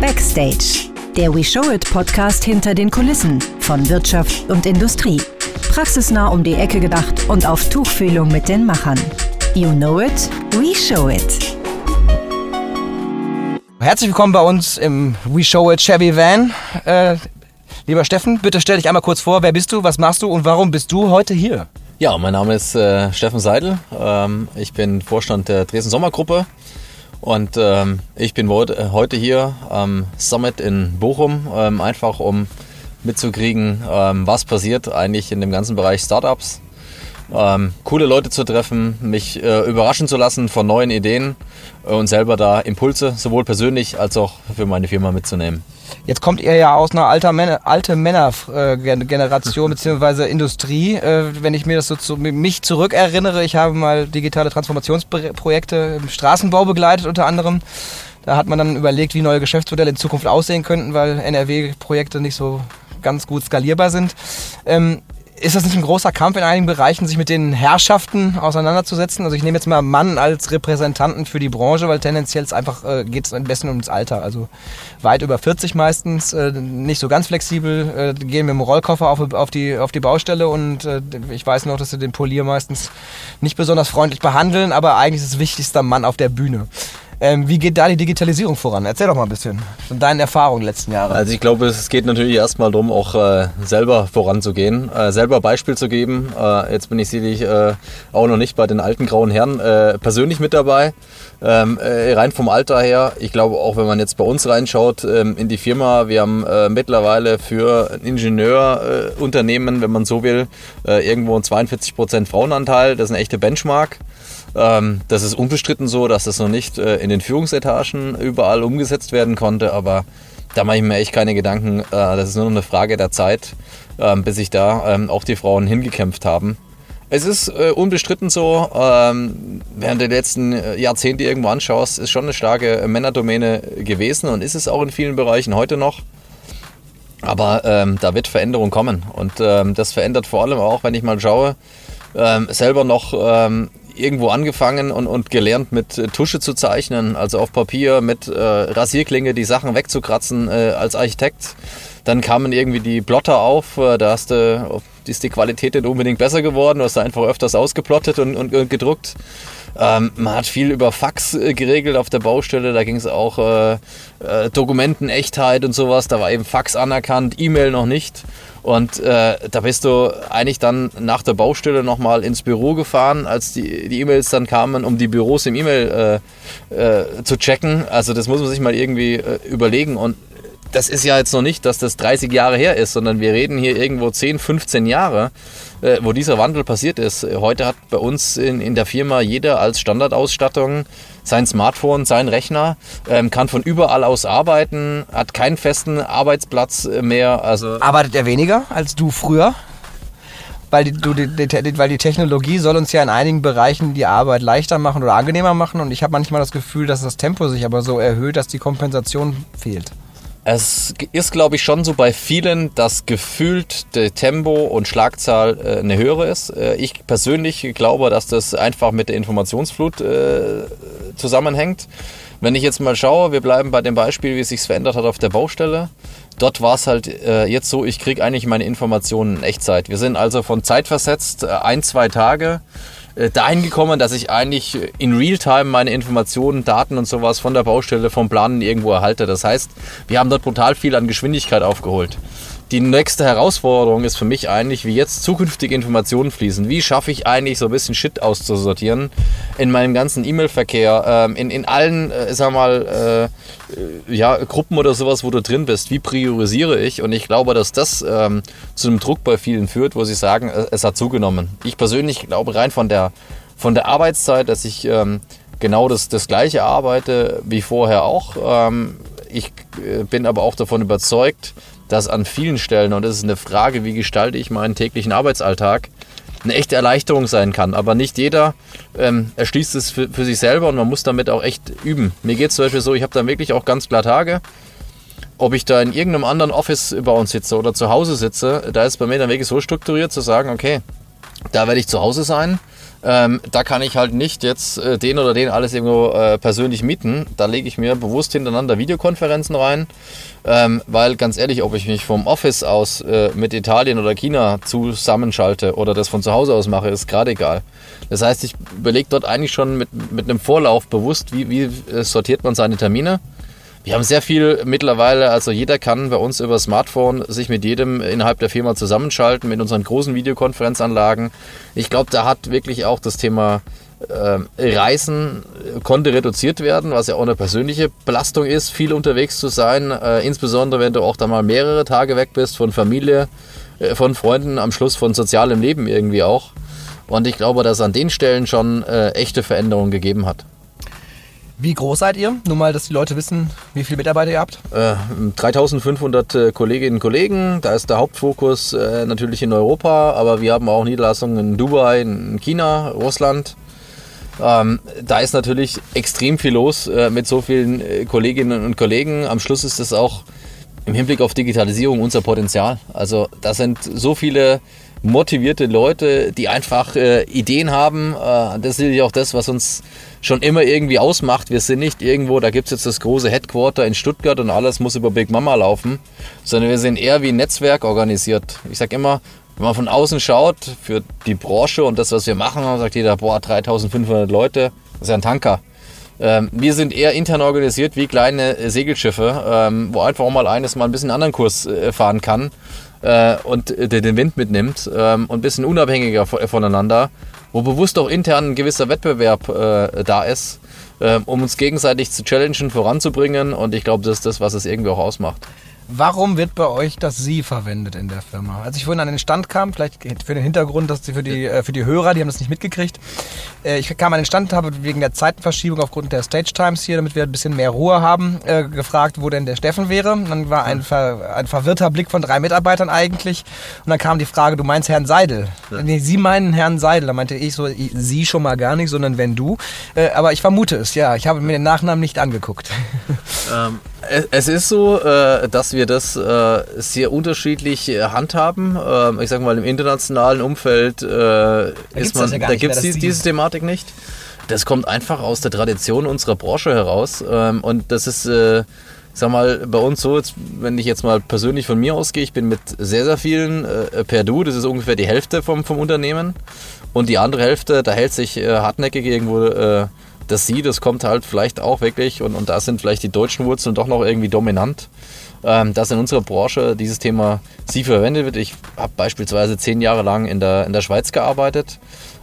Backstage, der We Show It Podcast hinter den Kulissen von Wirtschaft und Industrie. Praxisnah um die Ecke gedacht und auf Tuchfühlung mit den Machern. You know it, we show it. Herzlich willkommen bei uns im We Show It Chevy Van. Äh, lieber Steffen, bitte stell dich einmal kurz vor. Wer bist du, was machst du und warum bist du heute hier? Ja, mein Name ist äh, Steffen Seidel. Ähm, ich bin Vorstand der Dresden Sommergruppe und ähm, ich bin heute hier am Summit in Bochum, ähm, einfach um mitzukriegen, ähm, was passiert eigentlich in dem ganzen Bereich Startups. Ähm, coole Leute zu treffen, mich äh, überraschen zu lassen von neuen Ideen äh, und selber da Impulse sowohl persönlich als auch für meine Firma mitzunehmen. Jetzt kommt ihr ja aus einer alter Männer, alte Männergeneration bzw. Industrie. Äh, wenn ich mir das so zu mich zurückerinnere, ich habe mal digitale Transformationsprojekte im Straßenbau begleitet unter anderem. Da hat man dann überlegt, wie neue Geschäftsmodelle in Zukunft aussehen könnten, weil NRW-Projekte nicht so ganz gut skalierbar sind. Ähm, ist das nicht ein großer Kampf in einigen Bereichen, sich mit den Herrschaften auseinanderzusetzen? Also ich nehme jetzt mal Mann als Repräsentanten für die Branche, weil tendenziell es einfach äh, geht es am besten ums Alter. Also weit über 40 meistens, äh, nicht so ganz flexibel, äh, gehen mit dem Rollkoffer auf, auf, die, auf die Baustelle und äh, ich weiß noch, dass sie den Polier meistens nicht besonders freundlich behandeln, aber eigentlich ist das wichtigste Mann auf der Bühne. Ähm, wie geht da die Digitalisierung voran? Erzähl doch mal ein bisschen von deinen Erfahrungen letzten Jahre. Also ich glaube, es geht natürlich erstmal darum, auch äh, selber voranzugehen, äh, selber Beispiel zu geben. Äh, jetzt bin ich sicherlich äh, auch noch nicht bei den alten grauen Herren äh, persönlich mit dabei. Ähm, äh, rein vom Alter her, ich glaube auch, wenn man jetzt bei uns reinschaut ähm, in die Firma, wir haben mittlerweile für ein Ingenieurunternehmen, wenn man so will, irgendwo einen 42% Frauenanteil. Das ist eine echte Benchmark. Ähm, das ist unbestritten so, dass das noch nicht äh, in den Führungsetagen überall umgesetzt werden konnte, aber da mache ich mir echt keine Gedanken. Äh, das ist nur noch eine Frage der Zeit, äh, bis sich da ähm, auch die Frauen hingekämpft haben. Es ist äh, unbestritten so, ähm, während der letzten äh, Jahrzehnte irgendwo anschaust, ist schon eine starke Männerdomäne gewesen und ist es auch in vielen Bereichen heute noch. Aber ähm, da wird Veränderung kommen und ähm, das verändert vor allem auch, wenn ich mal schaue, ähm, selber noch ähm, irgendwo angefangen und, und gelernt mit äh, Tusche zu zeichnen, also auf Papier mit äh, Rasierklinge die Sachen wegzukratzen äh, als Architekt. Dann kamen irgendwie die Plotter auf, äh, da hast du, ist die Qualität nicht unbedingt besser geworden, du hast einfach öfters ausgeplottet und, und, und gedruckt. Ähm, man hat viel über Fax äh, geregelt auf der Baustelle, da ging es auch äh, äh, Dokumentenechtheit und sowas, da war eben Fax anerkannt, E-Mail noch nicht. Und äh, da bist du eigentlich dann nach der Baustelle nochmal ins Büro gefahren, als die E-Mails dann kamen, um die Büros im E-Mail äh, äh, zu checken. Also das muss man sich mal irgendwie äh, überlegen. Und das ist ja jetzt noch nicht, dass das 30 Jahre her ist, sondern wir reden hier irgendwo 10, 15 Jahre, äh, wo dieser Wandel passiert ist. Heute hat bei uns in, in der Firma jeder als Standardausstattung sein Smartphone, sein Rechner, ähm, kann von überall aus arbeiten, hat keinen festen Arbeitsplatz mehr. Also Arbeitet er weniger als du früher? Weil die, du, die, die, weil die Technologie soll uns ja in einigen Bereichen die Arbeit leichter machen oder angenehmer machen und ich habe manchmal das Gefühl, dass das Tempo sich aber so erhöht, dass die Kompensation fehlt. Es ist, glaube ich, schon so bei vielen, dass gefühlt der Tempo und Schlagzahl äh, eine höhere ist. Äh, ich persönlich glaube, dass das einfach mit der Informationsflut äh, zusammenhängt. Wenn ich jetzt mal schaue, wir bleiben bei dem Beispiel, wie es sich verändert hat auf der Baustelle. Dort war es halt äh, jetzt so, ich kriege eigentlich meine Informationen in Echtzeit. Wir sind also von zeitversetzt äh, ein, zwei Tage dahin gekommen, dass ich eigentlich in Realtime meine Informationen, Daten und sowas von der Baustelle, vom Planen irgendwo erhalte. Das heißt, wir haben dort brutal viel an Geschwindigkeit aufgeholt die nächste Herausforderung ist für mich eigentlich, wie jetzt zukünftige Informationen fließen. Wie schaffe ich eigentlich so ein bisschen Shit auszusortieren in meinem ganzen E-Mail-Verkehr, ähm, in, in allen, äh, sag mal, äh, ja, Gruppen oder sowas, wo du drin bist. Wie priorisiere ich? Und ich glaube, dass das ähm, zu einem Druck bei vielen führt, wo sie sagen, äh, es hat zugenommen. Ich persönlich glaube rein von der, von der Arbeitszeit, dass ich ähm, genau das, das gleiche arbeite wie vorher auch. Ähm, ich äh, bin aber auch davon überzeugt, dass an vielen Stellen, und das ist eine Frage, wie gestalte ich meinen täglichen Arbeitsalltag, eine echte Erleichterung sein kann. Aber nicht jeder ähm, erschließt es für, für, sich selber und man muss damit auch echt üben. Mir geht es zum Beispiel so, ich habe da wirklich auch ganz klar Tage, ob ich da in irgendeinem anderen Office bei uns sitze oder zu Hause sitze, da ist bei mir dann wirklich so strukturiert zu sagen, okay, da werde ich zu Hause sein. Ähm, da kann ich halt nicht jetzt äh, den oder den alles irgendwo äh, persönlich mieten. Da lege ich mir bewusst hintereinander Videokonferenzen rein, ähm, weil ganz ehrlich, ob ich mich vom Office aus äh, mit Italien oder China zusammenschalte oder das von zu Hause aus mache, ist gerade egal. Das heißt, ich überlege dort eigentlich schon mit, mit einem Vorlauf bewusst, wie, wie äh, sortiert man seine Termine. Wir haben sehr viel mittlerweile, also jeder kann bei uns über Smartphone sich mit jedem innerhalb der Firma zusammenschalten, mit unseren großen Videokonferenzanlagen. Ich glaube, da hat wirklich auch das Thema äh, Reisen konnte reduziert werden, was ja auch eine persönliche Belastung ist, viel unterwegs zu sein, äh, insbesondere wenn du auch da mal mehrere Tage weg bist von Familie, äh, von Freunden, am Schluss von sozialem Leben irgendwie auch. Und ich glaube, dass es an den Stellen schon äh, echte Veränderungen gegeben hat. Wie groß seid ihr? Nur mal, dass die Leute wissen, wie viele Mitarbeiter ihr habt. Äh, 3500 äh, Kolleginnen und Kollegen. Da ist der Hauptfokus äh, natürlich in Europa, aber wir haben auch Niederlassungen in Dubai, in China, Russland. Ähm, da ist natürlich extrem viel los äh, mit so vielen äh, Kolleginnen und Kollegen. Am Schluss ist es auch im Hinblick auf Digitalisierung unser Potenzial. Also da sind so viele motivierte Leute, die einfach äh, Ideen haben. Äh, das ist ja auch das, was uns schon immer irgendwie ausmacht. Wir sind nicht irgendwo, da gibt es jetzt das große Headquarter in Stuttgart und alles muss über Big Mama laufen, sondern wir sind eher wie ein Netzwerk organisiert. Ich sage immer, wenn man von außen schaut, für die Branche und das, was wir machen, sagt jeder, boah, 3500 Leute, das ist ja ein Tanker. Ähm, wir sind eher intern organisiert wie kleine Segelschiffe, ähm, wo einfach auch mal eines mal ein bisschen anderen Kurs äh, fahren kann äh, und den Wind mitnimmt ähm, und ein bisschen unabhängiger voneinander, wo bewusst auch intern ein gewisser Wettbewerb äh, da ist, äh, um uns gegenseitig zu challengen, voranzubringen und ich glaube, das ist das, was es irgendwie auch ausmacht. Warum wird bei euch das Sie verwendet in der Firma? Als ich vorhin an den Stand kam, vielleicht für den Hintergrund, dass für die, äh, für die Hörer, die haben das nicht mitgekriegt. Äh, ich kam an den Stand, habe wegen der Zeitenverschiebung aufgrund der Stage Times hier, damit wir ein bisschen mehr Ruhe haben, äh, gefragt, wo denn der Steffen wäre. Dann war ein, ver, ein verwirrter Blick von drei Mitarbeitern eigentlich. Und dann kam die Frage, du meinst Herrn Seidel? Ja. Nee, Sie meinen Herrn Seidel. Da meinte ich so, Sie schon mal gar nicht, sondern wenn du. Aber ich vermute es, ja. Ich habe mir den Nachnamen nicht angeguckt. Ähm, es ist so, dass wir das äh, sehr unterschiedlich äh, handhaben. Ähm, ich sage mal, im internationalen Umfeld äh, ist man, ja da gibt es die, diese Thematik nicht. Das kommt einfach aus der Tradition unserer Branche heraus. Ähm, und das ist, äh, sag mal, bei uns so, wenn ich jetzt mal persönlich von mir ausgehe, ich bin mit sehr, sehr vielen äh, per Du, das ist ungefähr die Hälfte vom, vom Unternehmen. Und die andere Hälfte, da hält sich äh, hartnäckig irgendwo äh, das Sie, das kommt halt vielleicht auch wirklich, und, und da sind vielleicht die deutschen Wurzeln doch noch irgendwie dominant ähm, dass in unserer Branche dieses Thema Sie verwendet wird. Ich habe beispielsweise zehn Jahre lang in der, in der Schweiz gearbeitet,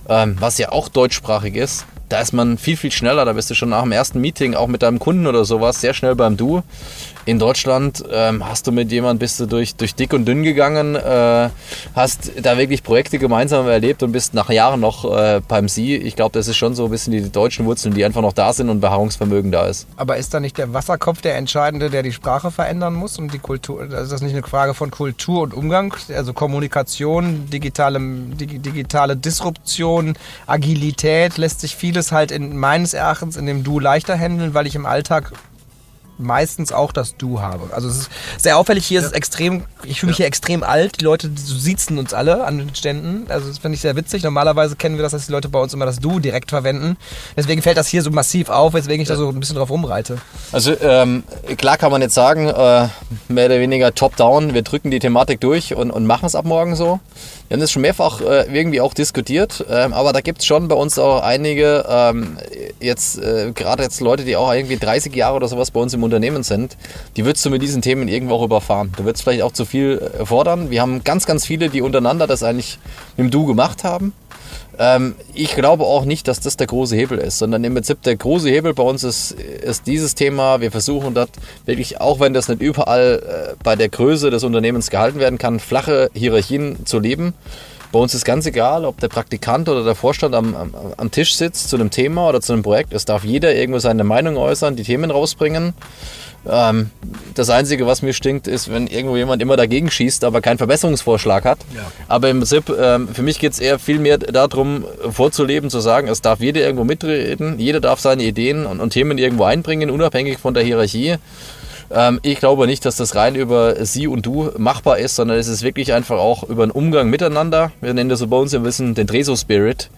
ähm, was ja auch deutschsprachig ist da ist man viel, viel schneller. Da bist du schon nach dem ersten Meeting, auch mit deinem Kunden oder sowas, sehr schnell beim Du. In Deutschland ähm, hast du mit jemandem, bist du durch, durch dick und dünn gegangen, äh, hast da wirklich Projekte gemeinsam erlebt und bist nach Jahren noch äh, beim Sie. Ich glaube, das ist schon so ein bisschen die deutschen Wurzeln, die einfach noch da sind und Beharrungsvermögen da ist. Aber ist da nicht der Wasserkopf der Entscheidende, der die Sprache verändern muss und die Kultur? Ist das nicht eine Frage von Kultur und Umgang? Also Kommunikation, digitale, digitale Disruption, Agilität, lässt sich viel vieles halt in meines Erachtens in dem Du leichter handeln, weil ich im Alltag meistens auch das Du habe. Also es ist sehr auffällig, hier ja. ist es extrem, ich fühle mich ja. hier extrem alt, die Leute so siezen uns alle an den Ständen, also das finde ich sehr witzig. Normalerweise kennen wir das, dass die Leute bei uns immer das Du direkt verwenden. Deswegen fällt das hier so massiv auf, weswegen ich ja. da so ein bisschen drauf rumreite. Also ähm, klar kann man jetzt sagen, äh, mehr oder weniger top-down, wir drücken die Thematik durch und, und machen es ab morgen so. Wir haben das schon mehrfach äh, irgendwie auch diskutiert, ähm, aber da gibt es schon bei uns auch einige, ähm, jetzt äh, gerade jetzt Leute, die auch irgendwie 30 Jahre oder sowas bei uns im Unternehmen sind, die würdest du mit diesen Themen irgendwo auch überfahren. Du würdest vielleicht auch zu viel äh, fordern. Wir haben ganz, ganz viele, die untereinander das eigentlich mit dem Du gemacht haben. Ähm, ich glaube auch nicht, dass das der große Hebel ist, sondern im Prinzip der große Hebel bei uns ist, ist dieses Thema. Wir versuchen dort wirklich, auch wenn das nicht überall äh, bei der Größe des Unternehmens gehalten werden kann, flache Hierarchien zu leben. Bei uns ist ganz egal, ob der Praktikant oder der Vorstand am, am, am Tisch sitzt zu einem Thema oder zu einem Projekt. Es darf jeder irgendwo seine Meinung äußern, die Themen rausbringen. Ähm, das Einzige, was mir stinkt, ist, wenn irgendwo jemand immer dagegen schießt, aber keinen Verbesserungsvorschlag hat. Ja, okay. Aber im Prinzip, ähm, für mich geht es eher viel mehr darum, vorzuleben, zu sagen, es darf jeder irgendwo mitreden, jeder darf seine Ideen und, und Themen irgendwo einbringen, unabhängig von der Hierarchie. Ähm, ich glaube nicht, dass das rein über Sie und Du machbar ist, sondern es ist wirklich einfach auch über einen Umgang miteinander. Wir nennen das so bei uns im Wissen den Treso-Spirit.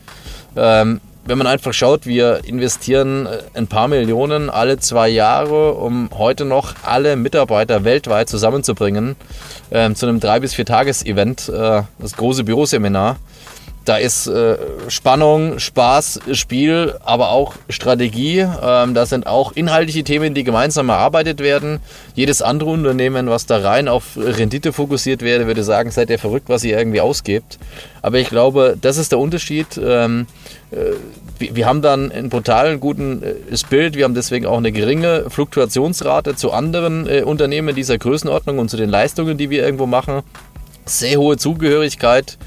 Ähm, wenn man einfach schaut, wir investieren äh, ein paar Millionen alle zwei Jahre, um heute noch alle Mitarbeiter weltweit zusammenzubringen ähm, zu einem drei bis vier Tages-Event, äh, das große Büroseminar. Da ist äh, Spannung, Spaß, Spiel, aber auch Strategie. Ähm, da sind auch inhaltliche Themen, die gemeinsam erarbeitet werden. Jedes andere Unternehmen, was da rein auf Rendite fokussiert wäre, würde sagen, seid ihr verrückt, was ihr irgendwie ausgebt. Aber ich glaube, das ist der Unterschied. Ähm, äh, wir haben dann einen brutalen guten äh, Spirit. Wir haben deswegen auch eine geringe Fluktuationsrate zu anderen äh, Unternehmen dieser Größenordnung und zu den Leistungen, die wir irgendwo machen. Sehr hohe Zugehörigkeit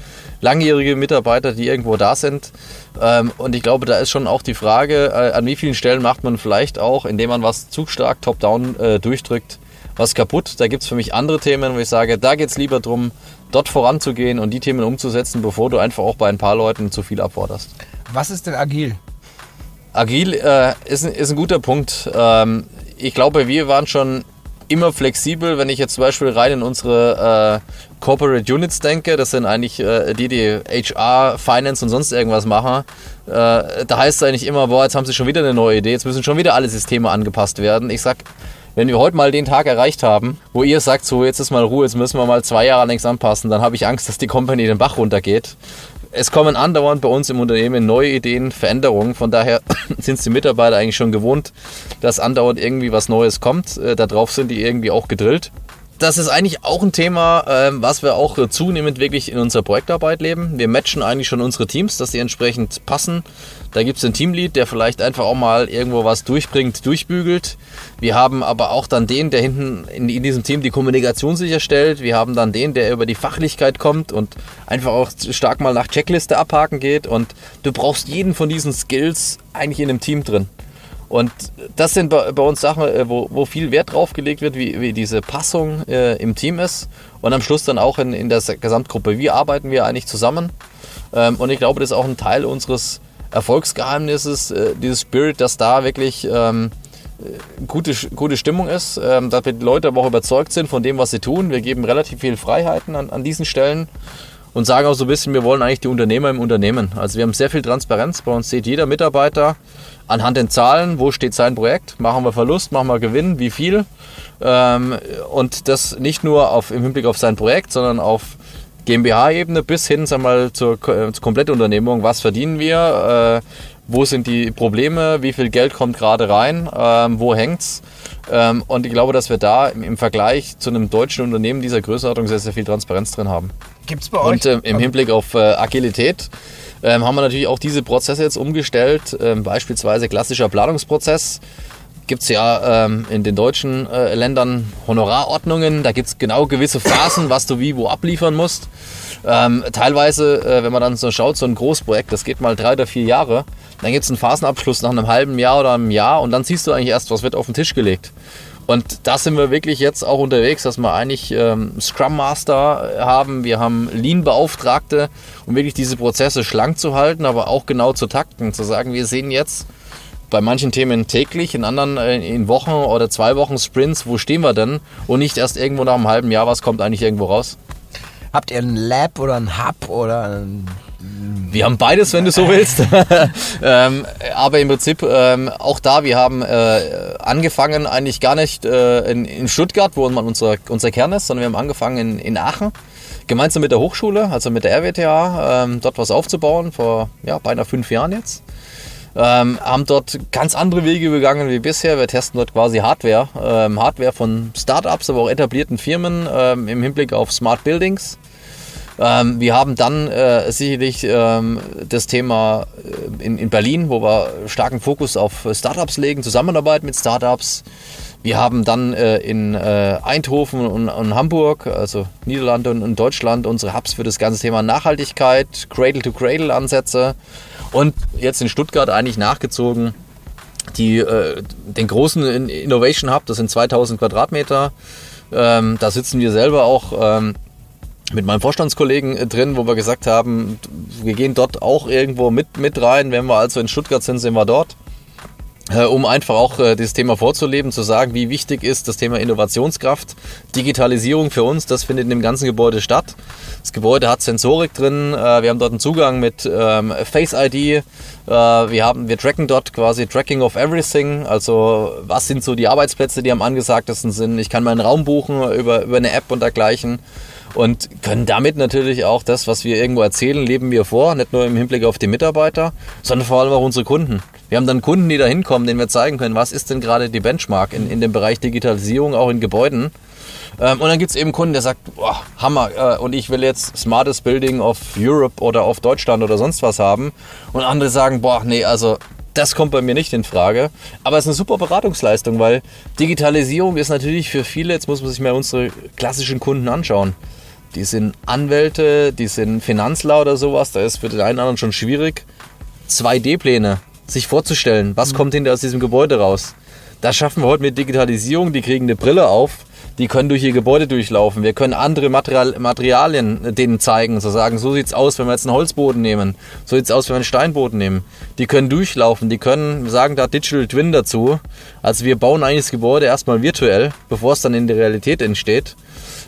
langjährige Mitarbeiter, die irgendwo da sind. Ähm, und ich glaube, da ist schon auch die Frage, äh, an wie vielen Stellen macht man vielleicht auch, indem man was zu stark top-down äh, durchdrückt, was kaputt. Da gibt es für mich andere Themen, wo ich sage, da geht es lieber darum, dort voranzugehen und die Themen umzusetzen, bevor du einfach auch bei ein paar Leuten zu viel abforderst. Was ist denn agil? Agil äh, ist, ist, ein guter Punkt. Ähm, ich glaube, wir waren schon immer flexibel, wenn ich jetzt zum Beispiel rein in unsere äh, Corporate Units denke, das sind eigentlich äh, die, die HR, Finance und sonst irgendwas machen. Äh, da heißt es eigentlich immer, boah, jetzt haben sie schon wieder eine neue Idee, jetzt müssen schon wieder alle Systeme angepasst werden. Ich sag, wenn wir heute mal den Tag erreicht haben, wo ihr sagt, so jetzt ist mal Ruhe, jetzt müssen wir mal zwei Jahre nichts anpassen, dann habe ich Angst, dass die Company den Bach runtergeht es kommen andauernd bei uns im Unternehmen neue Ideen, Veränderungen. Von daher sind es die Mitarbeiter eigentlich schon gewohnt, dass andauernd irgendwie was Neues kommt. Äh, darauf sind die irgendwie auch gedrillt das ist eigentlich auch ein Thema, ähm, was wir auch zunehmend wirklich in unserer Projektarbeit leben. Wir matchen eigentlich schon unsere Teams, dass sie entsprechend passen. Da gibt es einen Teamlead, der vielleicht einfach auch mal irgendwo was durchbringt, durchbügelt. Wir haben aber auch dann den, der hinten in, in diesem Team die Kommunikation sicherstellt. Wir haben dann den, der über die Fachlichkeit kommt und einfach auch stark mal nach Checkliste abhaken geht. Und du brauchst jeden von diesen Skills eigentlich in einem Team drin. Und das sind bei, bei uns Sachen, äh, wo, wo, viel Wert drauf gelegt wird, wie, wie diese Passung äh, im Team ist. Und am Schluss dann auch in, in der Gesamtgruppe. Wie arbeiten wir eigentlich zusammen? Ähm, und ich glaube, das ist auch ein Teil unseres Erfolgsgeheimnisses, äh, dieses Spirit, dass da wirklich ähm, äh, gute, gute Stimmung ist, ähm, dass die Leute aber auch überzeugt sind von dem, was sie tun. Wir geben relativ viel Freiheiten an, an diesen Stellen und sagen auch so ein bisschen, wir wollen eigentlich die Unternehmer im Unternehmen. Also wir haben sehr viel Transparenz. Bei uns sieht jeder Mitarbeiter, anhand den Zahlen, wo steht sein Projekt, machen wir Verlust, machen wir Gewinn, wie viel. Ähm, und das nicht nur auf, im Hinblick auf sein Projekt, sondern auf GmbH-Ebene bis hin sagen wir mal, zur, äh, zur Komplettunternehmung. Was verdienen wir? Äh, wo sind die Probleme? Wie viel Geld kommt gerade rein? Ähm, wo hängt's? Ähm, und ich glaube, dass wir da im, im, Vergleich zu einem deutschen Unternehmen dieser Größenordnung sehr, sehr viel Transparenz drin haben. Gibt es bei euch? Und äh, im Hinblick auf äh, Agilität ähm, haben wir natürlich auch diese Prozesse jetzt umgestellt. Ähm, beispielsweise klassischer Planungsprozess gibt es ja ähm, in den deutschen äh, Ländern Honorarordnungen. Da gibt es genau gewisse Phasen, was du wie wo abliefern musst. Ähm, teilweise, äh, wenn man dann so schaut, so ein Großprojekt, das geht mal drei oder vier Jahre. Dann gibt es einen Phasenabschluss nach einem halben Jahr oder einem Jahr und dann siehst du eigentlich erst, was wird auf den Tisch gelegt. Und da sind wir wirklich jetzt auch unterwegs, dass wir eigentlich ähm, Scrum Master haben, wir haben Lean-Beauftragte, um wirklich diese Prozesse schlank zu halten, aber auch genau zu takten, zu sagen, wir sehen jetzt bei manchen Themen täglich, in anderen äh, in Wochen oder zwei Wochen Sprints, wo stehen wir denn? Und nicht erst irgendwo nach einem halben Jahr, was kommt eigentlich irgendwo raus? Habt ihr ein Lab oder ein Hub oder ein wir haben beides, wenn du so willst. ähm, aber im Prinzip ähm, auch da, wir haben äh, angefangen eigentlich gar nicht äh, in, in, Stuttgart, wo man unser, unser Kern ist, sondern wir haben angefangen in, in Aachen, gemeinsam mit der Hochschule, also mit der RWTH, ähm, dort was aufzubauen, vor ja, beinahe fünf Jahren jetzt. Ähm, haben dort ganz andere Wege begangen wie bisher. Wir testen dort quasi Hardware. Ähm, Hardware von Startups, aber auch etablierten Firmen ähm, im Hinblick auf Smart Buildings. Ähm, wir haben dann äh, sicherlich ähm, das Thema äh, in, in Berlin, wo wir starken Fokus auf Startups legen, Zusammenarbeit mit Startups. Wir haben dann äh, in äh, Eindhoven und, und, Hamburg, also Niederlande und, und, Deutschland, unsere Hubs für das ganze Thema Nachhaltigkeit, Cradle-to-Cradle-Ansätze und jetzt in Stuttgart eigentlich nachgezogen die, äh, den großen Innovation Hub, das sind 2000 Quadratmeter. Ähm, da sitzen wir selber auch ähm, mit meinem Vorstandskollegen äh, drin, wo wir gesagt haben, wir gehen dort auch irgendwo mit, mit rein. Wenn wir also in Stuttgart sind, sind wir dort. äh, um einfach auch äh, dieses Thema vorzuleben, zu sagen, wie wichtig ist das Thema Innovationskraft, Digitalisierung für uns, das findet in dem ganzen Gebäude statt. Das Gebäude hat Sensorik drin, wir haben dort einen Zugang mit ähm, Face ID, wir, haben, wir tracken dort quasi Tracking of Everything, also was sind so die Arbeitsplätze, die am angesagtesten sind. Ich kann meinen Raum buchen über, über eine App und dergleichen und können damit natürlich auch das, was wir irgendwo erzählen, leben wir vor, nicht nur im Hinblick auf die Mitarbeiter, sondern vor allem auch unsere Kunden. Wir haben dann Kunden, die da hinkommen, denen wir zeigen können, was ist denn gerade die Benchmark in, in dem Bereich Digitalisierung, auch in Gebäuden. Ähm, und dann gibt es eben Kunden, der sagt, boah, Hammer, äh, und ich will jetzt Smartest Building of Europe oder auf Deutschland oder sonst was haben. Und andere sagen, boah, nee, also das kommt bei mir nicht in Frage. Aber es ist eine super Beratungsleistung, weil Digitalisierung ist natürlich für viele, jetzt muss man sich mal unsere klassischen Kunden anschauen die sind Anwälte, die sind Finanzler oder sowas. Da ist für den einen oder anderen schon schwierig, 2D-Pläne sich vorzustellen. Was mhm. kommt hinter aus diesem Gebäude raus? Das schaffen wir heute mit Digitalisierung. Die kriegen eine Brille auf, die können durch ihr Gebäude durchlaufen. Wir können andere Material Materialien denen zeigen, so sagen, so sieht es aus, wenn wir jetzt einen Holzboden nehmen. So sieht es aus, wenn wir einen Steinboden nehmen. Die können durchlaufen, die können, wir sagen da Digital Twin dazu. Also wir bauen eigentlich das Gebäude erstmal virtuell, bevor es dann in der Realität entsteht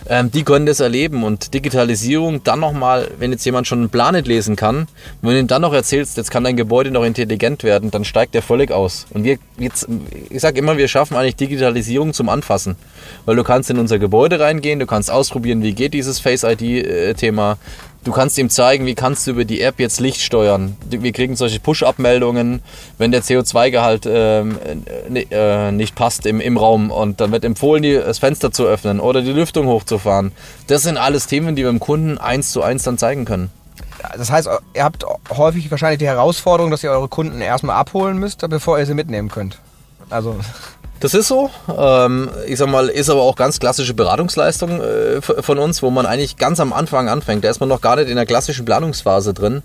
ähm, die können das erleben. Und Digitalisierung dann nochmal, wenn jetzt jemand schon einen Plan nicht lesen kann, wenn du ihm dann noch erzählst, jetzt kann dein Gebäude noch intelligent werden, dann steigt der völlig aus. Und wir, jetzt, ich sage immer, wir schaffen eigentlich Digitalisierung zum Anfassen. Weil du kannst in unser Gebäude reingehen, du kannst ausprobieren, wie geht dieses Face-ID-Thema. Du kannst ihm zeigen, wie kannst du über die App jetzt Licht steuern. Wir kriegen solche Push-Up-Meldungen, wenn der CO2-Gehalt ähm, äh, nicht passt im, im Raum und dann wird empfohlen, die, das Fenster zu öffnen oder die Lüftung hochzufahren. Das sind alles Themen, die wir dem Kunden eins zu eins dann zeigen können. Das heißt, ihr habt häufig wahrscheinlich die Herausforderung, dass ihr eure Kunden erstmal abholen müsst, bevor ihr sie mitnehmen könnt. Also das ist so. Ähm, ich sag mal, ist aber auch ganz klassische Beratungsleistung äh, von uns, wo man eigentlich ganz am Anfang anfängt. Da ist man noch gar nicht in der klassischen Planungsphase drin,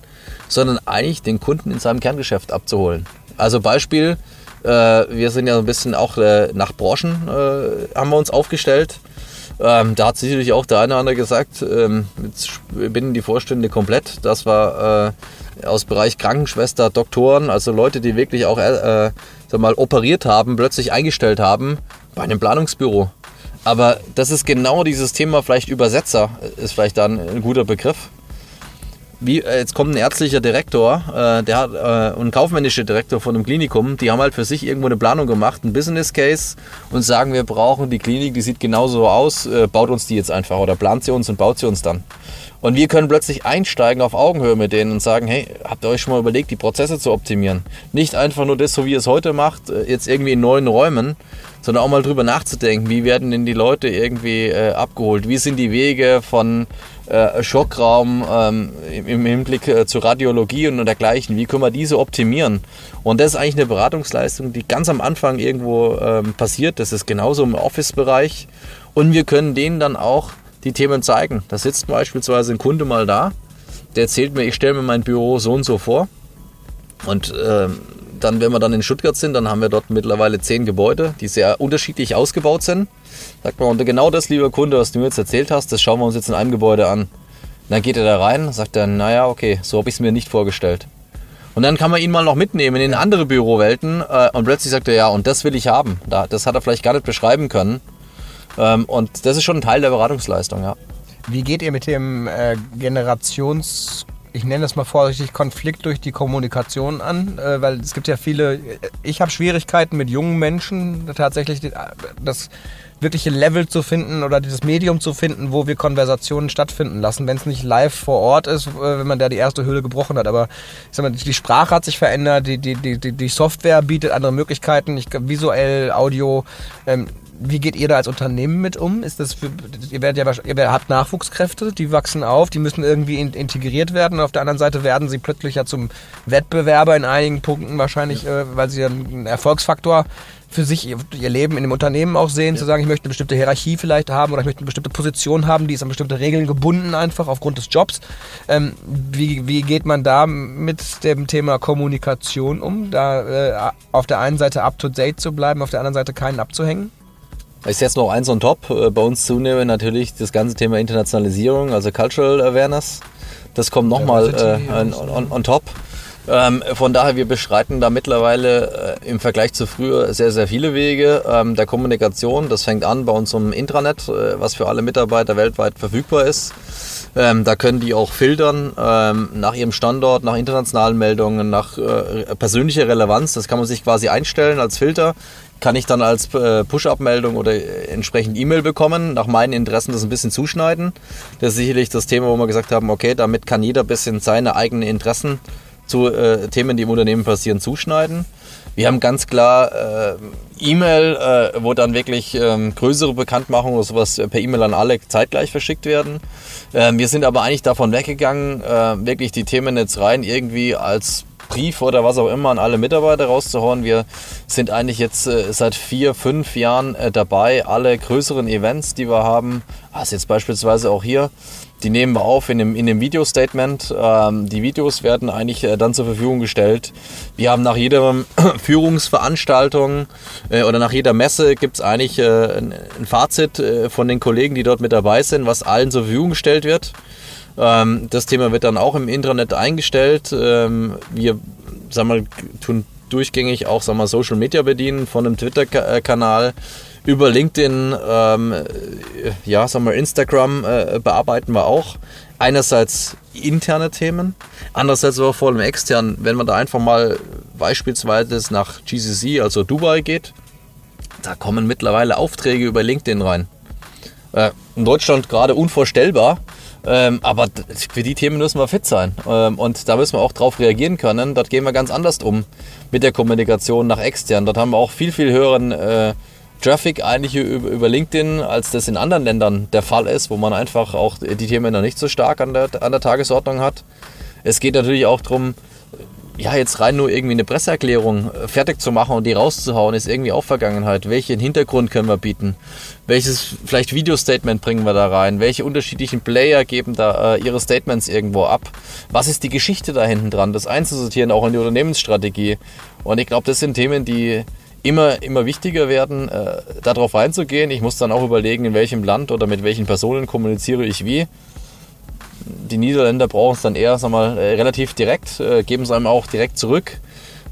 sondern eigentlich den Kunden in seinem Kerngeschäft abzuholen. Also Beispiel, äh, wir sind ja so ein bisschen auch äh, nach Branchen haben wir uns aufgestellt. Ähm, da hat sicherlich auch der eine oder andere gesagt, ähm, jetzt binden die Vorstände komplett. Das war äh, aus Bereich Krankenschwester, Doktoren, also Leute, die wirklich auch äh, sag mal, operiert haben, plötzlich eingestellt haben bei einem Planungsbüro. Aber das ist genau dieses Thema, vielleicht Übersetzer ist vielleicht dann ein guter Begriff. Wie, äh, jetzt kommt ein ärztlicher Direktor, äh, der hat, äh, ein kaufmännischer Direktor von einem Klinikum, die haben halt für sich irgendwo eine Planung gemacht, ein Business Case und sagen, wir brauchen die Klinik, die sieht genauso aus, äh, baut uns die jetzt einfach oder plant sie uns und baut sie uns dann. Und wir können plötzlich einsteigen auf Augenhöhe mit denen und sagen, hey, habt ihr euch schon mal überlegt, die Prozesse zu optimieren? Nicht einfach nur das, so wie ihr es heute macht, äh, jetzt irgendwie in neuen Räumen, sondern auch mal drüber nachzudenken, wie werden denn die Leute irgendwie äh, abgeholt? Wie sind die Wege von äh, Schockraum ähm, im Hinblick äh, zur Radiologie und dergleichen? Wie können wir diese optimieren? Und das ist eigentlich eine Beratungsleistung, die ganz am Anfang irgendwo ähm, passiert. Das ist genauso im Office-Bereich. Und wir können denen dann auch die Themen zeigen. Da sitzt beispielsweise ein Kunde mal da, der erzählt mir, ich stelle mir mein Büro so und so vor. Und äh, dann, wenn wir dann in Stuttgart sind, dann haben wir dort mittlerweile zehn Gebäude, die sehr unterschiedlich ausgebaut sind. Sagt man, und genau das, lieber Kunde, was du mir jetzt erzählt hast, das schauen wir uns jetzt in einem Gebäude an. Und dann geht er da rein, sagt er, naja, okay, so habe ich es mir nicht vorgestellt. Und dann kann man ihn mal noch mitnehmen in andere Bürowelten äh, und plötzlich sagt er, ja, und das will ich haben. das hat er vielleicht gar nicht beschreiben können. Ähm, und das ist schon ein Teil der Beratungsleistung, ja. Wie geht ihr mit dem äh, Generations ich nenne das mal vorsichtig, Konflikt durch die Kommunikation an, äh, weil es gibt ja viele, ich habe Schwierigkeiten mit jungen Menschen tatsächlich das wirkliche Level zu finden oder dieses Medium zu finden, wo wir Konversationen stattfinden lassen, wenn es nicht live vor Ort ist, äh, wenn man da die erste Hülle gebrochen hat. Aber ich sag mal, die Sprache hat sich verändert, die, die, die, die Software bietet andere Möglichkeiten, ich, visuell, Audio. Ähm, wie geht ihr da als Unternehmen mit um? Ist das für, ihr, werdet ja, ihr habt Nachwuchskräfte, die wachsen auf, die müssen irgendwie integriert werden. Und auf der anderen Seite werden sie plötzlich ja zum Wettbewerber in einigen Punkten wahrscheinlich, äh, weil sie einen Erfolgsfaktor für sich ihr Leben in dem Unternehmen auch sehen, ja. zu sagen, möchte eine bestimmte Hierarchie vielleicht haben oder ich möchte eine bestimmte Position haben, die ist an bestimmte Regeln gebunden einfach aufgrund des Jobs. Ähm, wie, wie geht man da mit dem Thema Kommunikation um, da äh, auf der einen Seite up-to-date zu bleiben, auf der anderen Seite keinen abzuhängen? Ich setze noch eins on top. Äh, bei uns zunehmend natürlich das ganze Thema Internationalisierung, also Cultural Awareness. Das kommt nochmal äh, on, on, on, top. Ähm, von daher, wir beschreiten da mittlerweile äh, im Vergleich zu früher sehr, sehr viele Wege ähm, der Kommunikation. Das fängt an bei unserem Intranet, äh, was für alle Mitarbeiter weltweit verfügbar ist. Ähm, da können die auch filtern ähm, nach ihrem Standort, nach internationalen Meldungen, nach äh, persönlicher Relevanz. Das kann man sich quasi einstellen als Filter kann ich dann als äh, Push-Up-Meldung oder äh, entsprechend E-Mail bekommen, nach meinen Interessen das ein bisschen zuschneiden. Das ist sicherlich das Thema, wo wir gesagt haben, okay, damit kann jeder ein bisschen seine eigenen Interessen zu äh, Themen, die im Unternehmen passieren, zuschneiden. Wir haben ganz klar äh, E-Mail, äh, wo dann wirklich ähm, größere Bekanntmachungen oder sowas per E-Mail an alle zeitgleich verschickt werden. Ähm, wir sind aber eigentlich davon weggegangen, äh, wirklich die Themen jetzt rein irgendwie als Brief oder was auch immer an alle Mitarbeiter rauszuhauen. Wir sind eigentlich jetzt äh, seit vier, fünf Jahren äh, dabei, alle größeren Events, die wir haben, also jetzt beispielsweise auch hier, die nehmen wir auf in dem, in dem Video-Statement. Ähm, die Videos werden eigentlich äh, dann zur Verfügung gestellt. Wir haben nach jeder Führungsveranstaltung äh, oder nach jeder Messe gibt es eigentlich äh, ein, ein, Fazit äh, von den Kollegen, die dort mit dabei sind, was allen zur Verfügung gestellt wird. Ähm, das Thema wird dann auch im Intranet eingestellt. Ähm, wir sagen wir, tun durchgängig auch sagen wir, Social Media bedienen von einem Twitter-Kanal über LinkedIn, ähm, ja, sagen wir, Instagram äh, bearbeiten wir auch. Einerseits interne Themen, andererseits aber vor allem extern. Wenn man da einfach mal beispielsweise nach GCC, also Dubai geht, da kommen mittlerweile Aufträge über LinkedIn rein. Äh, in Deutschland gerade unvorstellbar. Ähm, aber für die Themen müssen wir fit sein. Ähm, und da müssen wir auch drauf reagieren können. Dort gehen wir ganz anders um mit der Kommunikation nach extern. Dort haben wir auch viel, viel höheren äh, Traffic eigentlich über LinkedIn, als das in anderen Ländern der Fall ist, wo man einfach auch die Themen noch nicht so stark an der, an der Tagesordnung hat. Es geht natürlich auch darum, ja, jetzt rein nur irgendwie eine Presseerklärung äh, fertig zu machen und die rauszuhauen, ist irgendwie auch Vergangenheit. Welchen Hintergrund können wir bieten? Welches vielleicht Video-Statement bringen wir da rein? Welche unterschiedlichen Player geben da äh, ihre Statements irgendwo ab? Was ist die Geschichte da hinten dran? Das einzusortieren, auch in die Unternehmensstrategie. Und ich glaube, das sind Themen, die immer, immer wichtiger werden, äh, darauf einzugehen. Ich muss dann auch überlegen, in welchem Land oder mit welchen Personen kommuniziere ich wie. Die Niederländer brauchen es dann eher sag mal, äh, relativ direkt, äh, geben es einem auch direkt zurück.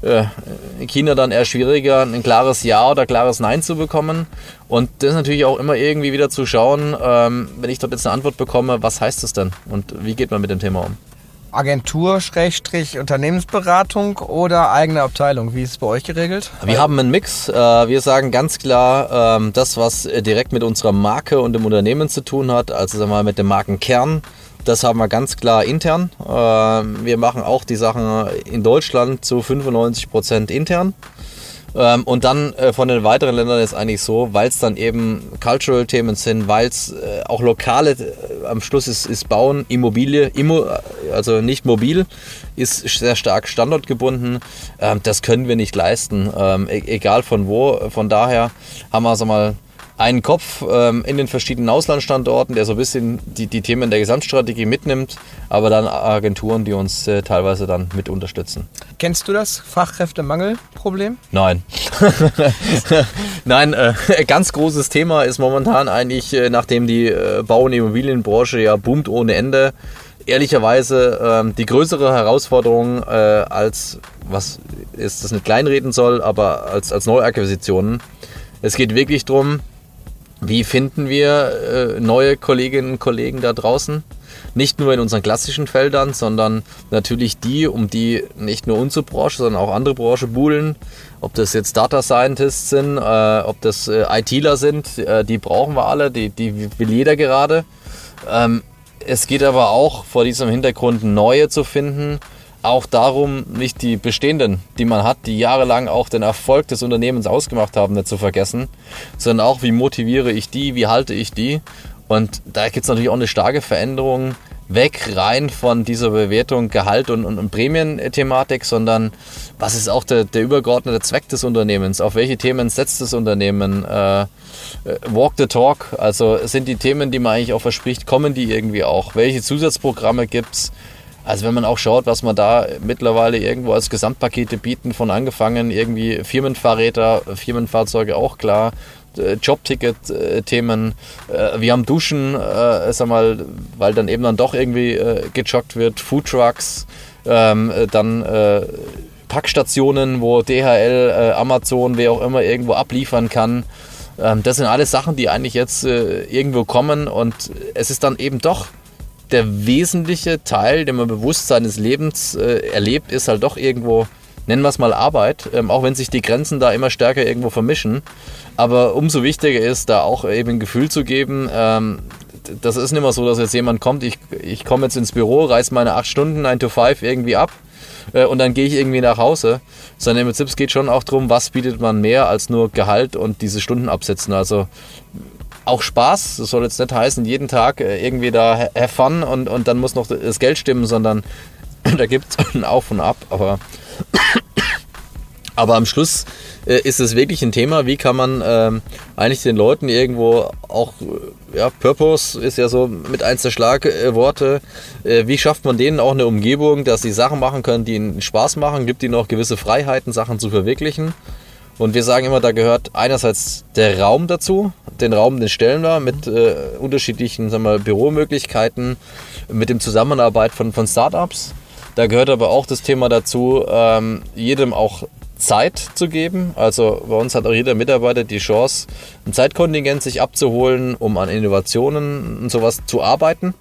Äh, in China dann eher schwieriger, ein klares Ja oder klares Nein zu bekommen. Und das ist natürlich auch immer irgendwie wieder zu schauen, ähm, wenn ich dort jetzt eine Antwort bekomme, was heißt das denn und wie geht man mit dem Thema um? Agentur, Schrägstrich, Unternehmensberatung oder eigene Abteilung? Wie ist es bei euch geregelt? Wir haben einen Mix. Äh, wir sagen ganz klar, ähm, das, was direkt mit unserer Marke und dem Unternehmen zu tun hat, also sagen wir mal mit dem Markenkern, das haben wir ganz klar intern. Ähm, wir machen auch die Sachen in Deutschland zu 95 Prozent intern. Ähm, und dann äh, von den weiteren Ländern ist eigentlich so, weil es dann eben Cultural-Themen sind, weil es äh, auch lokale, äh, am Schluss ist, ist Bauen, Immobilie, Immo, also nicht mobil, ist sehr stark standortgebunden. Ähm, das können wir nicht leisten, ähm, e egal von wo. Von daher haben wir, sag mal, einen Kopf ähm, in den verschiedenen Auslandsstandorten, der so ein bisschen die, die Themen der Gesamtstrategie mitnimmt, aber dann Agenturen, die uns äh, teilweise dann mit unterstützen. Kennst du das Fachkräftemangelproblem? Nein. Nein, äh, ganz großes Thema ist momentan eigentlich, äh, nachdem die äh, Bau- und Immobilienbranche ja boomt ohne Ende, ehrlicherweise ähm, die größere Herausforderung äh, als, was ist das nicht kleinreden soll, aber als, als Neuakquisitionen. Es geht wirklich darum, wie finden wir äh, neue Kolleginnen und Kollegen da draußen? Nicht nur in unseren klassischen Feldern, sondern natürlich die, um die nicht nur unsere Branche, sondern auch andere Branchen buhlen. Ob das jetzt Data Scientists sind, äh, ob das äh, ITler sind, äh, die brauchen wir alle, die, die will jeder gerade. Ähm, es geht aber auch vor diesem Hintergrund neue zu finden auch darum, nicht die bestehenden, die man hat, die jahrelang auch den Erfolg des Unternehmens ausgemacht haben, nicht zu vergessen, sondern auch, wie motiviere ich die, wie halte ich die. Und da gibt es natürlich auch eine starke Veränderung weg rein von dieser Bewertung Gehalt und, und, und Prämien-Thematik, sondern was ist auch der, der, übergeordnete Zweck des Unternehmens? Auf welche Themen setzt das Unternehmen? Äh, äh walk the talk, also sind die Themen, die man eigentlich auch verspricht, kommen die irgendwie auch? Welche Zusatzprogramme gibt es? Also wenn man auch schaut, was man da mittlerweile irgendwo als Gesamtpakete bieten, von angefangen irgendwie Firmenfahrräder, Firmenfahrzeuge auch klar, äh, Jobticket-Themen. Äh, wir haben Duschen, äh, sag mal, weil dann eben dann doch irgendwie gejoggt wird, Foodtrucks, ähm, dann äh, Packstationen, wo DHL, äh, Amazon, wer auch immer irgendwo abliefern kann. Ähm, das sind alles Sachen, die eigentlich jetzt äh, irgendwo kommen und es ist dann eben doch der wesentliche Teil, den man bewusst seines Lebens äh, erlebt, ist halt doch irgendwo, nennen wir es mal Arbeit, ähm, auch wenn sich die Grenzen da immer stärker irgendwo vermischen. Aber umso wichtiger ist, da auch eben ein Gefühl zu geben, ähm, das ist nicht mehr so, dass jetzt jemand kommt, ich, ich komme jetzt ins Büro, reiß meine acht Stunden 9 to 5 irgendwie ab äh, und dann gehe ich irgendwie nach Hause. Sondern im Prinzip geht schon auch darum, was bietet man mehr als nur Gehalt und diese Stunden absetzen. Also auch Spaß, das soll jetzt nicht heißen, jeden Tag äh, irgendwie da have fun und, und dann muss noch das Geld stimmen, sondern da gibt es ein Auf und Ab. Aber, aber am Schluss äh, ist es wirklich ein Thema, wie kann man ähm, eigentlich den Leuten irgendwo auch, äh, ja, Purpose ist ja so mit eins der Schlagworte, äh, wie schafft man denen auch eine Umgebung, dass sie Sachen machen können, die ihnen Spaß machen, gibt ihnen auch gewisse Freiheiten, Sachen zu verwirklichen. Und wir sagen immer, da gehört einerseits der Raum dazu. Den Raum, den stellen wir mit äh, unterschiedlichen sagen wir, Büromöglichkeiten, mit dem Zusammenarbeit von, von Startups. Da gehört aber auch das Thema dazu, ähm, jedem auch Zeit zu geben. Also bei uns hat auch jeder Mitarbeiter die Chance, ein Zeitkontingent sich abzuholen, um an Innovationen und sowas zu arbeiten.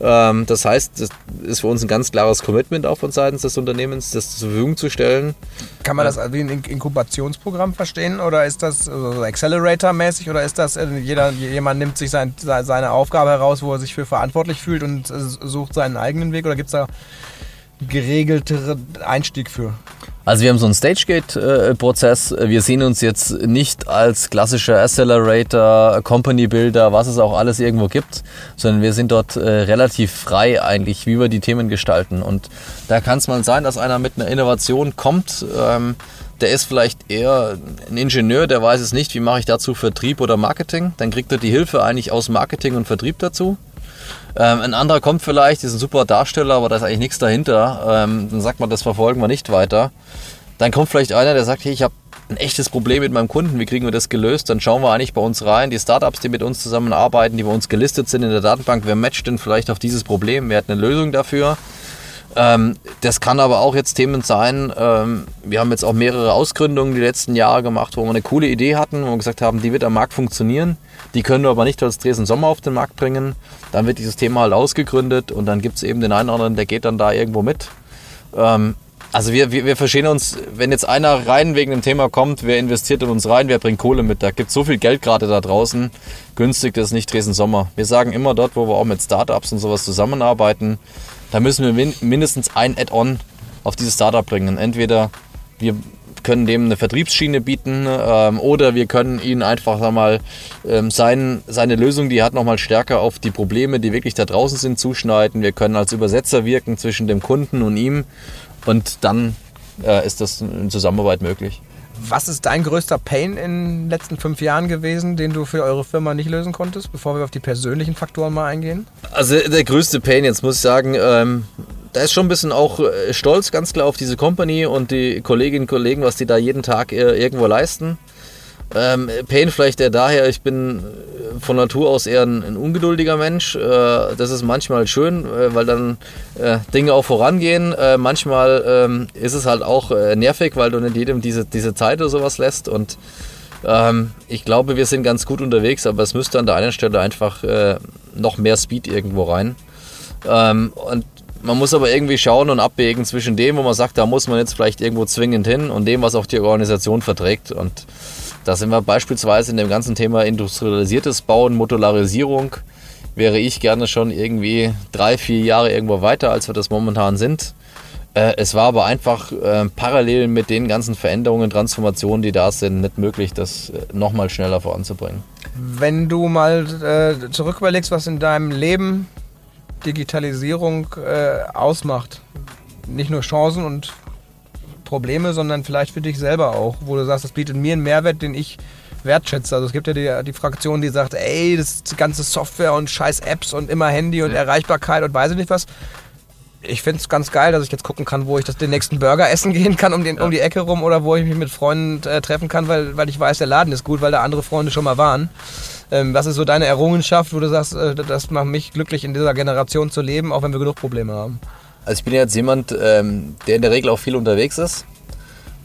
Ähm, das heißt, das ist für uns ein ganz klares Commitment auch von Seiten des Unternehmens, das zur Verfügung zu stellen. Kann man das wie ein Inkubationsprogramm verstehen oder ist das Accelerator-mäßig oder ist das, äh, jeder, jemand nimmt sich sein, seine Aufgabe heraus, wo er sich für verantwortlich fühlt und äh, sucht seinen eigenen Weg oder gibt es da geregelteren Einstieg für? Also wir haben so einen Stagegate-Prozess. Wir sehen uns jetzt nicht als klassischer Accelerator, Company Builder, was es auch alles irgendwo gibt, sondern wir sind dort äh, relativ frei eigentlich, wie wir die Themen gestalten. Und da kann es mal sein, dass einer mit einer Innovation kommt. Ähm, der ist vielleicht eher ein Ingenieur, der weiß es nicht, wie mache ich dazu Vertrieb oder Marketing. Dann kriegt er die Hilfe eigentlich aus Marketing und Vertrieb dazu. Ähm, ein anderer kommt vielleicht, ist ein super Darsteller, aber da ist eigentlich nichts dahinter. Ähm, dann sagt man, das verfolgen wir nicht weiter. Dann kommt vielleicht einer, der sagt, hey, ich habe ein echtes Problem mit meinem Kunden, wie kriegen wir das gelöst? Dann schauen wir eigentlich bei uns rein, die Startups, die mit uns zusammenarbeiten, die bei uns gelistet sind in der Datenbank, wer matcht denn vielleicht auf dieses Problem, wer hat eine Lösung dafür? Ähm, das kann aber auch jetzt Themen sein. Ähm, wir haben jetzt auch mehrere Ausgründungen die letzten Jahre gemacht, wo wir eine coole Idee hatten, wo wir gesagt haben, die wird am Markt funktionieren. Die können wir aber nicht als Dresden Sommer auf den Markt bringen. Dann wird dieses Thema halt ausgegründet und dann gibt es eben den einen oder anderen, der geht dann da irgendwo mit. Ähm, also wir, wir, wir verstehen uns, wenn jetzt einer rein wegen dem Thema kommt, wer investiert in uns rein, wer bringt Kohle mit. Da gibt es so viel Geld gerade da draußen. Günstig, das ist nicht Dresden Sommer. Wir sagen immer dort, wo wir auch mit Startups und sowas zusammenarbeiten, da müssen wir mindestens ein Add-on auf dieses Startup bringen. Entweder wir können dem eine Vertriebsschiene bieten ähm, oder wir können ihnen einfach mal, ähm, sein, seine Lösung, die er hat, nochmal stärker auf die Probleme, die wirklich da draußen sind, zuschneiden. Wir können als Übersetzer wirken zwischen dem Kunden und ihm und dann äh, ist das in Zusammenarbeit möglich. Was ist dein größter Pain in den letzten fünf Jahren gewesen, den du für eure Firma nicht lösen konntest, bevor wir auf die persönlichen Faktoren mal eingehen? Also der größte Pain, jetzt muss ich sagen, ähm, da ist schon ein bisschen auch äh, stolz ganz klar auf diese Company und die Kolleginnen und Kollegen, was die da jeden Tag äh, irgendwo leisten. Ähm, Pain vielleicht eher daher, ich bin äh, von Natur aus eher ein, ein ungeduldiger Mensch. Äh, das ist manchmal schön, äh, weil dann äh, Dinge auch vorangehen. Äh, manchmal ähm, ist es halt auch äh, nervig, weil du nicht jedem diese, diese Zeit oder sowas lässt. Und ähm, ich glaube, wir sind ganz gut unterwegs, aber es müsste an der einen Stelle einfach noch mehr Speed irgendwo rein. Ähm, und man muss aber irgendwie schauen und abwägen zwischen dem, wo man sagt, da muss man jetzt vielleicht irgendwo zwingend hin und dem, was auch die Organisation verträgt. Und da sind wir beispielsweise in dem ganzen Thema industrialisiertes Bauen, Modularisierung. Wäre ich gerne schon irgendwie drei, vier Jahre irgendwo weiter, als wir das momentan sind. Äh, es war aber einfach äh, parallel mit den ganzen Veränderungen, Transformationen, die da sind, nicht möglich, das äh, nochmal schneller voranzubringen. Wenn du mal äh, zurück überlegst, was in deinem Leben Digitalisierung äh, ausmacht, nicht nur Chancen und Probleme, sondern vielleicht für dich selber auch, wo du sagst, das bietet mir einen Mehrwert, den ich wertschätze. Also es gibt ja die, die Fraktion, die sagt, ey, das ist die ganze Software und scheiß Apps und immer Handy und ja. Erreichbarkeit und weiß ich nicht was. Ich finde es ganz geil, dass ich jetzt gucken kann, wo ich das, den nächsten Burger essen gehen kann um, den, ja. um die Ecke rum oder wo ich mich mit Freunden äh, treffen kann, weil, weil ich weiß, der Laden ist gut, weil da andere Freunde schon mal waren. Ähm, was ist so deine Errungenschaft, wo du sagst, äh, das macht mich glücklich, in dieser Generation zu leben, auch wenn wir genug Probleme haben? Also ich bin jetzt jemand, ähm, der in der Regel auch viel unterwegs ist.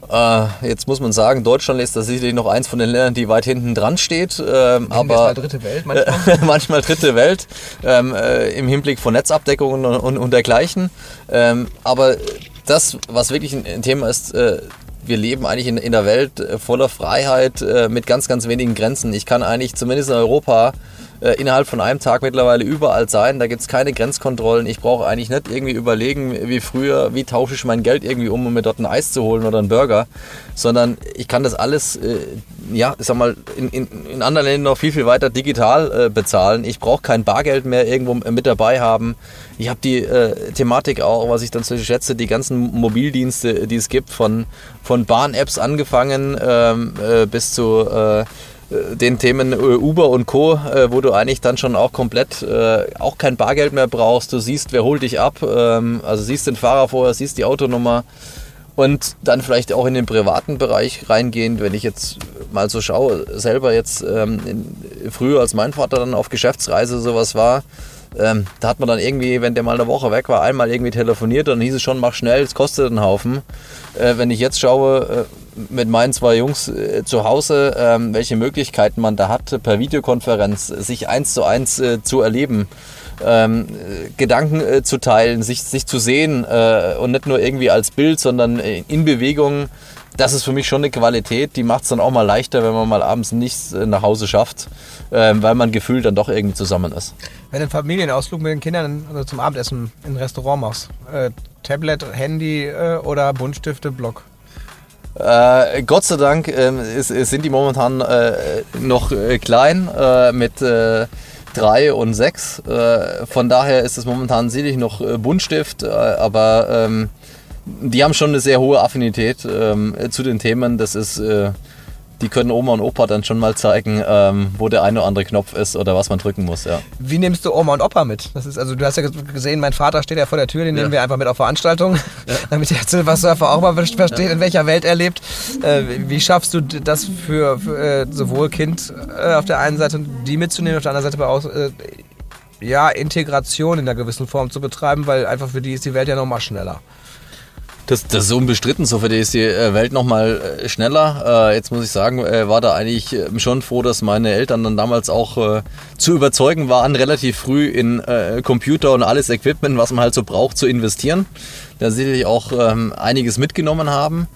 Äh, jetzt muss man sagen, Deutschland ist da sicherlich noch eins von den Ländern, die weit hinten dran steht. Ähm, aber dritte Welt manchmal. manchmal dritte Welt ähm, äh, im Hinblick von Netzabdeckungen und, und, und dergleichen. Ähm, aber das, was wirklich ein, Thema ist, äh, wir leben eigentlich in, in einer Welt äh, voller Freiheit äh, mit ganz, ganz wenigen Grenzen. Ich kann eigentlich zumindest in Europa äh, innerhalb von einem Tag mittlerweile überall sein. Da gibt es keine Grenzkontrollen. Ich brauche eigentlich nicht irgendwie überlegen, wie früher, wie tausche ich mein Geld irgendwie um, um mir dort ein Eis zu holen oder einen Burger, sondern ich kann das alles, äh, ja, ich sag mal, in, in, in anderen Ländern noch viel, viel weiter digital äh, bezahlen. Ich brauche kein Bargeld mehr irgendwo mit dabei haben. Ich habe die äh, Thematik auch, was ich dann so schätze, die ganzen Mobildienste, die es gibt, von, von Bahn-Apps angefangen ähm, äh, bis zu äh, den Themen äh, Uber und Co., äh, wo du eigentlich dann schon auch komplett äh, auch kein Bargeld mehr brauchst. Du siehst, wer holt dich ab, ähm, also siehst den Fahrer vorher, siehst die Autonummer und dann vielleicht auch in den privaten Bereich reingehend, wenn ich jetzt mal so schaue, selber jetzt ähm, früher als mein Vater dann auf Geschäftsreise sowas war, ähm, da hat man dann irgendwie, wenn der mal eine Woche weg war, einmal irgendwie telefoniert und dann hieß es schon, mach schnell, es kostet einen Haufen. Äh, wenn ich jetzt schaue, äh, mit meinen zwei Jungs äh, zu Hause, ähm, welche Möglichkeiten man da hat, per Videokonferenz sich eins zu eins äh, zu erleben, ähm, Gedanken äh, zu teilen, sich, sich zu sehen äh, und nicht nur irgendwie als Bild, sondern in Bewegung das ist für mich schon eine Qualität, die macht es dann auch mal leichter, wenn man mal abends nichts äh, nach Hause schafft, ähm, weil man gefühlt dann doch irgendwie zusammen ist. Wenn du einen Familienausflug mit den Kindern also zum Abendessen in ein Restaurant machst, äh, Tablet, Handy äh, oder Buntstifte, Block? Äh, Gott sei Dank ähm, ist, sind die momentan äh, noch äh, klein mit drei und sechs. von daher ist es momentan sicherlich noch Buntstift, aber ähm, die haben schon eine sehr hohe Affinität ähm, zu den Themen. Das ist, äh, die können Oma und Opa dann schon mal zeigen, ähm, wo der eine oder andere Knopf ist oder was man drücken muss. Ja. Wie nimmst du Oma und Opa mit? Das ist, also du hast ja gesehen, mein Vater steht ja vor der Tür, den ja. nehmen wir einfach mit auf Veranstaltungen, ja. damit der Silversurfer auch mal versteht, ja. in welcher Welt er lebt. Äh, wie schaffst du das für, für äh, sowohl Kind äh, auf der einen Seite, die mitzunehmen, auf der anderen Seite aber auch äh, ja, Integration in einer gewissen Form zu betreiben, weil einfach für die ist die Welt ja nochmal schneller. Das, das ist unbestritten. So für die ist die äh, Welt nochmal äh, schneller. Äh, jetzt muss ich sagen, war da eigentlich schon froh, dass meine Eltern dann damals auch zu überzeugen waren, relativ früh in Computer und alles Equipment, was man halt so braucht, zu investieren. Da sicherlich auch ähm, einiges mitgenommen haben.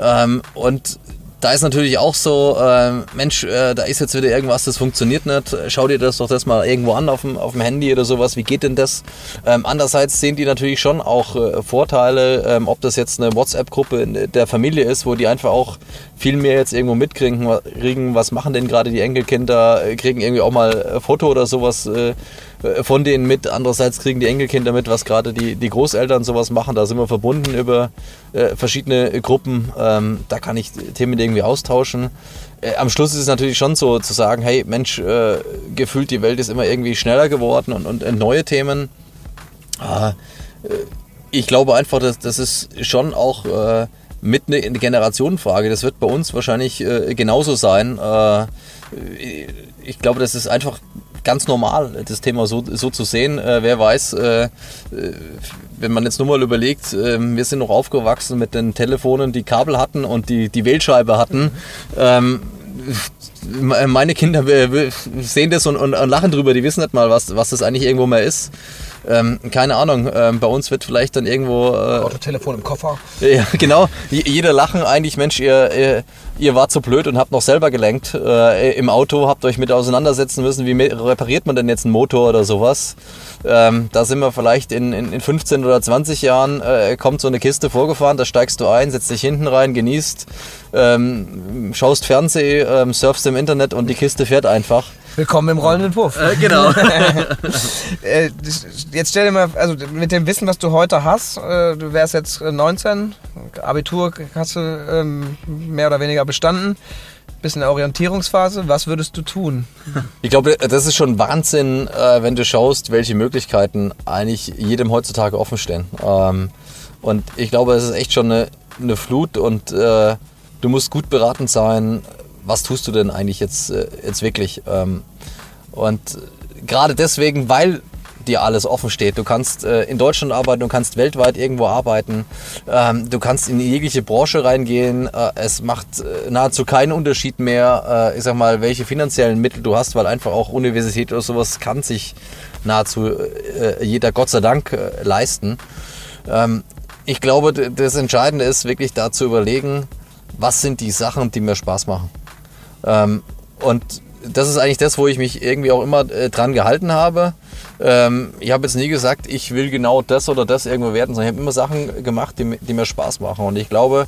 Ähm, und da ist natürlich auch so, äh, Mensch, äh, da ist jetzt wieder irgendwas, das funktioniert nicht. Schau dir das doch das mal irgendwo an auf dem, auf dem Handy oder sowas. Wie geht denn das? Ähm, andererseits sehen die natürlich schon auch äh, Vorteile, ähm, ob das jetzt eine WhatsApp-Gruppe der Familie ist, wo die einfach auch viel mehr jetzt irgendwo mitkriegen, was machen denn gerade die Enkelkinder, äh, kriegen irgendwie auch mal ein Foto oder sowas äh, äh, von denen mit. Andererseits kriegen die Enkelkinder mit, was gerade die, die Großeltern sowas machen. Da sind wir verbunden über äh, verschiedene Gruppen. Ähm, da kann ich Themen irgendwie austauschen. Äh, am Schluss ist es natürlich schon so zu sagen, hey Mensch, äh, gefühlt die Welt ist immer irgendwie schneller geworden und, und, und neue Themen. Ah, äh, ich glaube einfach, dass das ist schon auch äh, mit eine Generationenfrage. Das wird bei uns wahrscheinlich genauso sein. ich glaube, das ist einfach ganz normal, das Thema so, so zu sehen. Äh, wer weiß, äh, äh wenn man jetzt nur mal überlegt, äh, wir sind noch aufgewachsen mit den Telefonen, die Kabel hatten und die, die Wählscheibe hatten. Ähm, meine Kinder sehen das und, und, und, lachen drüber, die wissen nicht mal, was, was das eigentlich irgendwo mehr ist. Ähm, keine Ahnung, ähm, bei uns wird vielleicht dann irgendwo. Äh, Autotelefon im Koffer. Ja, genau. Jeder lachen eigentlich, Mensch, ihr, ihr, ihr wart so blöd und habt noch selber gelenkt äh, im Auto, habt euch mit auseinandersetzen müssen, wie repariert man denn jetzt einen Motor oder sowas. Ähm, da sind wir vielleicht in, in, in 15 oder 20 Jahren, äh, kommt so eine Kiste vorgefahren, da steigst du ein, setzt dich hinten rein, genießt, ähm, schaust Fernsehen, ähm, surfst im Internet und die Kiste fährt einfach. Willkommen im rollenden Puff. Äh, genau. Äh, jetzt stell dir mal, also mit dem Wissen, was du heute hast, äh, du wärst jetzt 19, Abitur hast du ähm, mehr oder weniger bestanden, bist in der Orientierungsphase. Was würdest du tun? Ich glaube, das ist schon Wahnsinn, äh, wenn du schaust, welche Möglichkeiten eigentlich jedem heutzutage offen stehen. Ähm, und ich glaube, es ist echt schon eine, eine Flut und äh, du musst gut beraten sein, was tust du denn eigentlich jetzt, äh, jetzt wirklich? Ähm, und gerade deswegen, weil dir alles offen steht. Du kannst äh, in Deutschland arbeiten, du kannst weltweit irgendwo arbeiten, ähm, du kannst in jegliche Branche reingehen. Äh, es macht nahezu keinen Unterschied mehr, ich sag mal, welche finanziellen Mittel du hast, weil einfach auch Universität oder sowas kann sich nahezu jeder Gott sei Dank leisten. Ähm, ich glaube, das Entscheidende ist wirklich da zu überlegen, was sind die Sachen, die mir Spaß machen. Ähm, und das ist eigentlich das, wo ich mich irgendwie auch immer äh, dran gehalten habe. Ähm, ich habe jetzt nie gesagt, ich will genau das oder das irgendwo werden, sondern ich habe immer Sachen gemacht, die, die, mir Spaß machen. Und ich glaube,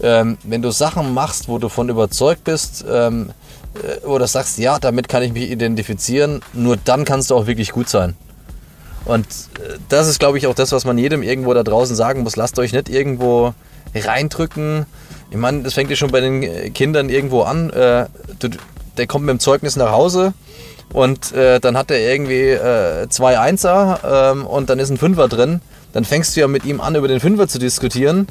ähm, wenn du Sachen machst, wo du von überzeugt bist, ähm, äh, oder sagst, ja, damit kann ich mich identifizieren, nur dann kannst du auch wirklich gut sein. Und äh, das ist, glaube ich, auch das, was man jedem irgendwo da draußen sagen muss. Lasst euch nicht irgendwo reindrücken. Ich meine, das fängt ja schon bei den äh, Kindern irgendwo an. Äh, der kommt mit dem Zeugnis nach Hause und äh, dann hat er irgendwie äh, zwei Einser ähm, und dann ist ein Fünfer drin. Dann fängst du ja mit ihm an, über den Fünfer zu diskutieren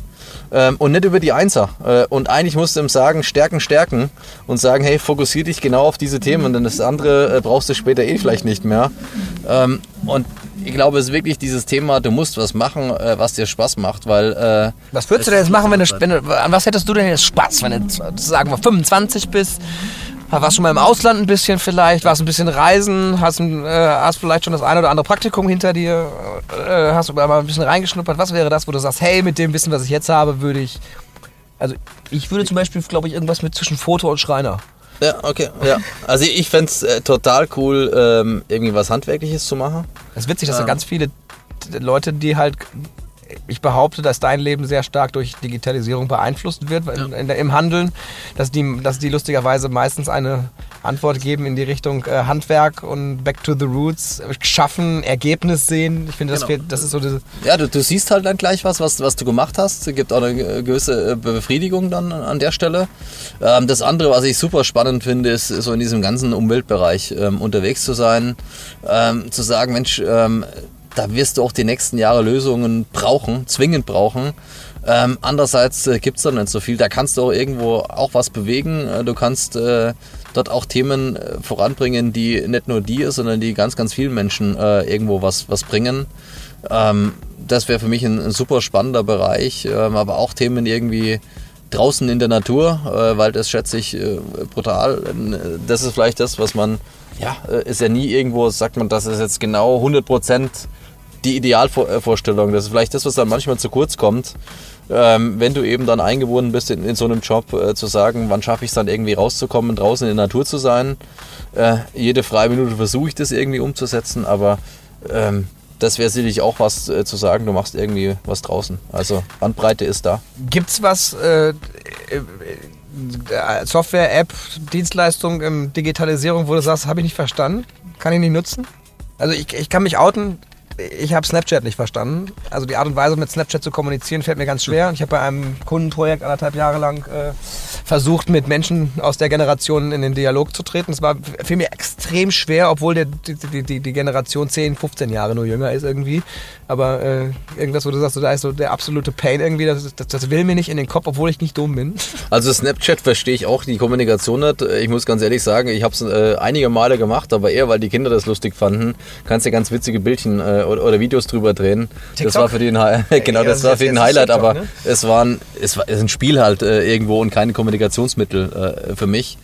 ähm, und nicht über die Einser. Äh, und eigentlich musst du ihm sagen, stärken, stärken und sagen, hey, fokussier dich genau auf diese Themen, denn das andere äh, brauchst du später eh vielleicht nicht mehr. Ähm, und ich glaube, es ist wirklich dieses Thema, du musst was machen, äh, was dir Spaß macht, weil... Äh, was würdest du denn jetzt machen, wenn du, wenn du, an was hättest du denn jetzt Spaß, wenn du, sagen wir, 25 bist, warst schon mal im Ausland ein bisschen vielleicht, warst ein bisschen reisen, hast, äh, hast vielleicht schon das eine oder andere Praktikum hinter dir, äh, hast aber mal ein bisschen reingeschnuppert. Was wäre das, wo du sagst, hey, mit dem Wissen, was ich jetzt habe, würde ich... Also ich würde zum Beispiel, glaube ich, irgendwas mit zwischen Foto und Schreiner. Ja, okay. Ja. Also ich fände es äh, total cool, ähm, irgendwie was Handwerkliches zu machen. Es ist witzig, dass ähm. da ganz viele Leute, die halt ich behaupte, dass dein Leben sehr stark durch Digitalisierung beeinflusst wird ja. in, im Handeln, dass die, dass die lustigerweise meistens eine Antwort geben in die Richtung äh, Handwerk und Back to the Roots, schaffen, Ergebnis sehen. Ich finde, das, genau. das ist so diese Ja, du, du, siehst halt dann gleich was, was, was du gemacht hast. Es gibt auch eine gewisse äh, Befriedigung dann an der Stelle. Ähm, das andere, was ich super spannend finde, ist so in diesem ganzen Umweltbereich ähm, unterwegs zu sein, ähm, zu sagen, Mensch, ähm, da wirst du auch die nächsten Jahre Lösungen brauchen, zwingend brauchen. Ähm, andererseits äh, gibt es da nicht so viel. Da kannst du auch irgendwo auch was bewegen. Äh, du kannst äh, dort auch Themen äh, voranbringen, die nicht nur dir, sondern die ganz, ganz vielen Menschen äh, irgendwo was, was bringen. Ähm, das wäre für mich ein, ein, super spannender Bereich, ähm, aber auch Themen irgendwie draußen in der Natur, äh, weil das schätze ich brutal. Das ist vielleicht das, was man, ja, ist ja nie irgendwo, sagt man, das ist jetzt genau 100 Prozent die Idealvorstellung. Das ist vielleicht das, was dann manchmal zu kurz kommt. Ähm, wenn du eben dann eingebunden bist in, in so einem Job, äh, zu sagen, wann schaffe ich es dann irgendwie rauszukommen, draußen in der Natur zu sein. Äh, jede freie Minute versuche ich das irgendwie umzusetzen, aber ähm, das wäre sicherlich auch was äh, zu sagen, du machst irgendwie was draußen. Also Bandbreite ist da. Gibt es was, äh, äh, Software, App, Dienstleistung, ähm, Digitalisierung, wo du sagst, habe ich nicht verstanden, kann ich nicht nutzen? Also ich, ich kann mich outen, ich habe Snapchat nicht verstanden. Also die Art und Weise, mit Snapchat zu kommunizieren, fällt mir ganz schwer. Ich habe bei einem Kundenprojekt anderthalb Jahre lang äh, versucht, mit Menschen aus der Generation in den Dialog zu treten. Es war für mich extrem schwer, obwohl der, die, die, die Generation 10, 15 Jahre nur jünger ist irgendwie. Aber äh, irgendwas, wo du sagst, da ist so der absolute Pain irgendwie, das, das, das, will mir nicht in den Kopf, obwohl ich nicht dumm bin. Also Snapchat verstehe ich auch, die Kommunikation nicht. Ich muss ganz ehrlich sagen, ich habe es äh, einige Male gemacht, aber eher, weil die Kinder das lustig fanden. Kannst ja ganz witzige Bildchen äh, oder, oder, Videos drüber drehen. TikTok? Das war für den genau, das war für den Highlight, TikTok, aber ne? es war ein, es war ein Spiel halt äh, irgendwo und keine Kommunikationsmittel äh, für mich.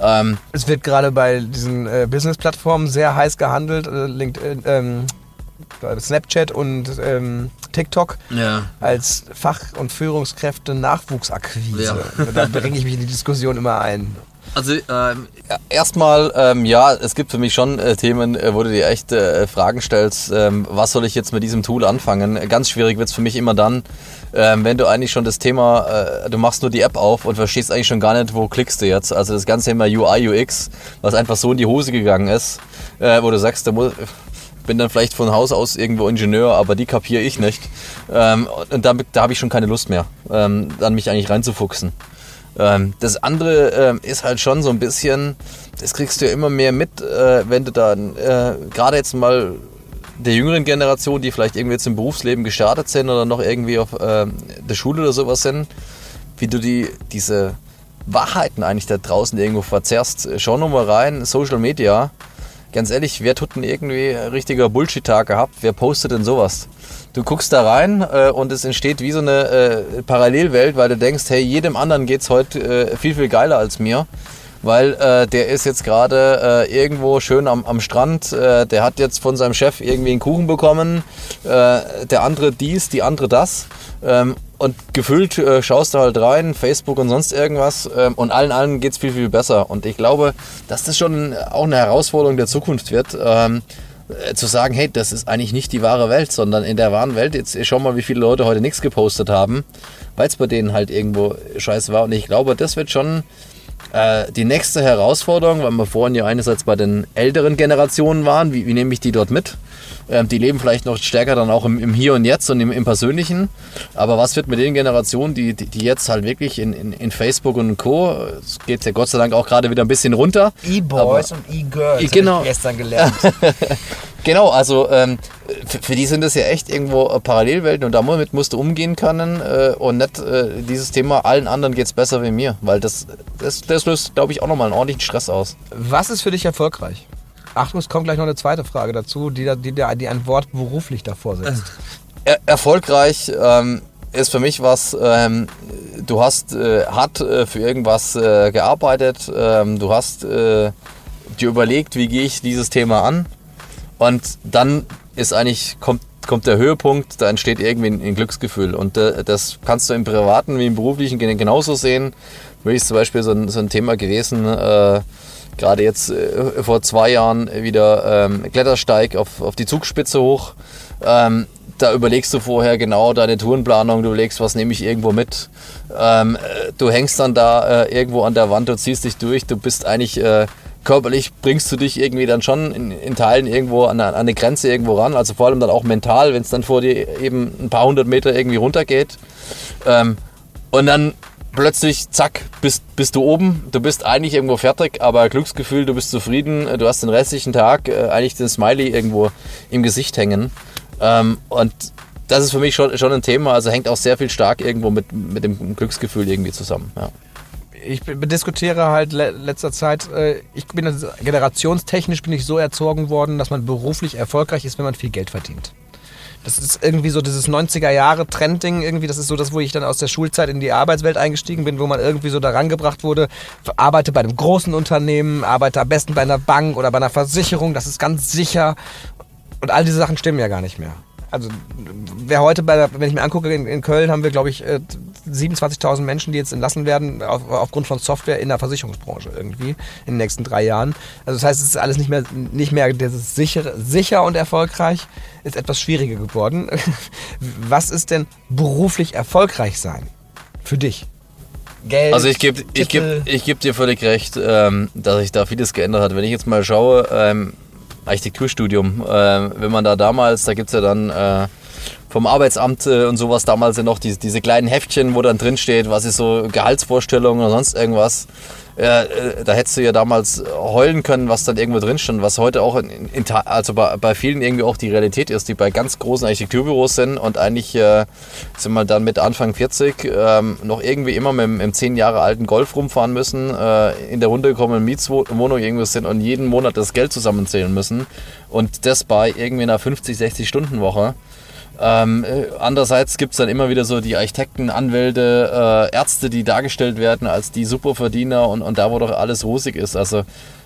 Ähm, es wird gerade bei diesen äh, Business-Plattformen sehr heiß gehandelt. Äh, LinkedIn, ähm, Snapchat und ähm, TikTok ja. als Fach- und Führungskräfte Nachwuchsakquise. Ja. Da bringe ich mich in die Diskussion immer ein. Also ähm, erstmal, ähm, ja, es gibt für mich schon äh, Themen, äh, wo du dir echt äh, Fragen stellst, ähm, was soll ich jetzt mit diesem Tool anfangen? Ganz schwierig wird es für mich immer dann, ähm, wenn du eigentlich schon das Thema, äh, du machst nur die App auf und verstehst eigentlich schon gar nicht, wo klickst du jetzt. Also das ganze Thema UI, UX, was einfach so in die Hose gegangen ist, äh, wo du sagst, da muss bin dann vielleicht von Haus aus irgendwo Ingenieur, aber die kapiere ich nicht. Ähm, und da, da habe ich schon keine Lust mehr, ähm, dann mich eigentlich reinzufuchsen. Ähm, das andere ähm, ist halt schon so ein bisschen, das kriegst du ja immer mehr mit, äh, wenn du dann äh, gerade jetzt mal der jüngeren Generation, die vielleicht irgendwie jetzt im Berufsleben gestartet sind oder noch irgendwie auf äh, der Schule oder sowas sind, wie du die, diese Wahrheiten eigentlich da draußen irgendwo verzerrst. Schau nochmal rein, Social Media, ganz ehrlich, wer tut denn irgendwie richtiger Bullshit-Tag gehabt? Wer postet denn sowas? Du guckst da rein äh, und es entsteht wie so eine äh, Parallelwelt, weil du denkst, hey, jedem anderen geht es heute äh, viel, viel geiler als mir weil äh, der ist jetzt gerade äh, irgendwo schön am, am Strand, äh, der hat jetzt von seinem Chef irgendwie einen Kuchen bekommen, der andere dies, die andere das. Ähm, und gefühlt äh, schaust du halt rein, Facebook und sonst irgendwas ähm, und allen allen geht es viel, viel besser. Und ich glaube, dass das schon auch eine Herausforderung der Zukunft wird. Ähm, äh, zu sagen, hey, das ist eigentlich nicht die wahre Welt, sondern in der wahren Welt, jetzt schau mal, wie viele Leute heute nichts gepostet haben, weil es bei denen halt irgendwo scheiße war. Und ich glaube, das wird schon äh, die nächste Herausforderung, weil wir vorhin ja einerseits bei den älteren Generationen waren, wie, wie nehme ich die dort mit? Ähm, die leben vielleicht noch stärker dann auch im, im Hier und Jetzt und im, im, Persönlichen. Aber was wird mit den Generationen, die, die, die jetzt halt wirklich in, in, in, Facebook und Co., es geht ja Gott sei Dank auch gerade wieder ein bisschen runter. E-Boys und E-Girls, genau. ich gestern gelernt. Genau, also ähm, für, für, die sind das ja echt irgendwo äh, Parallelwelten und damit musst du umgehen können äh, und nicht äh, dieses Thema, allen anderen geht es besser wie mir, weil das, das, das löst, glaube ich, auch nochmal einen ordentlichen Stress aus. Was ist für dich erfolgreich? Achtung, es kommt gleich noch eine zweite Frage dazu, die, die, die ein Wort beruflich davor setzt. Er, erfolgreich ähm, ist für mich was, ähm, du hast äh, hart äh, für irgendwas äh, gearbeitet, ähm, du hast dir überlegt, wie gehe ich dieses Thema an und dann ist eigentlich, kommt, kommt der Höhepunkt, da entsteht irgendwie ein, ein Glücksgefühl. Und äh, das kannst du im Privaten wie im Beruflichen genauso sehen. Mich ist zum Beispiel so ein, so ein Thema gewesen, äh, gerade jetzt äh, vor zwei Jahren wieder ähm, Klettersteig auf, auf die Zugspitze hoch. Ähm, da überlegst du vorher genau deine Tourenplanung, du überlegst, was nehme ich irgendwo mit. Ähm, äh, du hängst dann da äh, irgendwo an der Wand, du ziehst dich durch, du bist eigentlich äh, körperlich bringst du dich irgendwie dann schon in, in Teilen irgendwo an, an, eine Grenze irgendwo ran. Also vor allem dann auch mental, wenn es dann vor dir eben ein paar hundert Meter irgendwie runtergeht. Ähm, und dann plötzlich, zack, bist, bist du oben. Du bist eigentlich irgendwo fertig, aber Glücksgefühl, du bist zufrieden. Du hast den restlichen Tag äh, eigentlich den Smiley irgendwo im Gesicht hängen. Ähm, und das ist für mich schon, schon ein Thema. Also hängt auch sehr viel stark irgendwo mit, mit dem Glücksgefühl irgendwie zusammen. Ja ich diskutiere halt le letzter Zeit, äh, ich bin generationstechnisch bin ich so erzogen worden, dass man beruflich erfolgreich ist, wenn man viel Geld verdient. Das ist irgendwie so dieses 90er Jahre Trendding irgendwie, das ist so das, wo ich dann aus der Schulzeit in die Arbeitswelt eingestiegen bin, wo man irgendwie so daran gebracht wurde, arbeite bei einem großen Unternehmen, arbeite am besten bei einer Bank oder bei einer Versicherung, das ist ganz sicher. Und all diese Sachen stimmen ja gar nicht mehr also wer heute bei der, wenn ich mir angucke, in, in Köln haben wir, glaube ich, 27.000 äh, Menschen, die jetzt entlassen werden auf, aufgrund von Software in der Versicherungsbranche irgendwie in den nächsten drei Jahren. Also das heißt, es ist alles nicht mehr, nicht mehr dieses sicher, sicher und erfolgreich, ist etwas schwieriger geworden. Was ist denn beruflich erfolgreich sein für dich? Geld, also ich gebe ich geb, ich geb dir völlig recht, ähm, dass sich da vieles geändert hat. Wenn ich jetzt mal schaue, ähm, Architekturstudium. Äh, wenn man da damals, da gibt es ja dann äh, vom Arbeitsamt äh, und sowas damals ja noch die, diese kleinen Heftchen, wo dann drin steht, was ist so Gehaltsvorstellungen oder sonst irgendwas. Äh, da hättest du ja damals heulen können, was dann irgendwo drin stand, was heute auch in, in, also bei, bei, vielen irgendwie auch die Realität ist, die bei ganz großen Architekturbüros sind und eigentlich äh, sind wir dann mit Anfang 40 ähm, noch irgendwie immer mit, einem 10 Jahre alten Golf rumfahren müssen, äh, in der runtergekommenen Mietswohnung irgendwo sind und jeden Monat das Geld zusammenzählen müssen und das bei irgendwie einer 50, 60 Stunden Woche. Ähm, äh, andererseits gibt es dann immer wieder so die Architekten, Anwälte, äh, Ärzte, die dargestellt werden als die Superverdiener und, und da, wo doch alles rosig ist. Also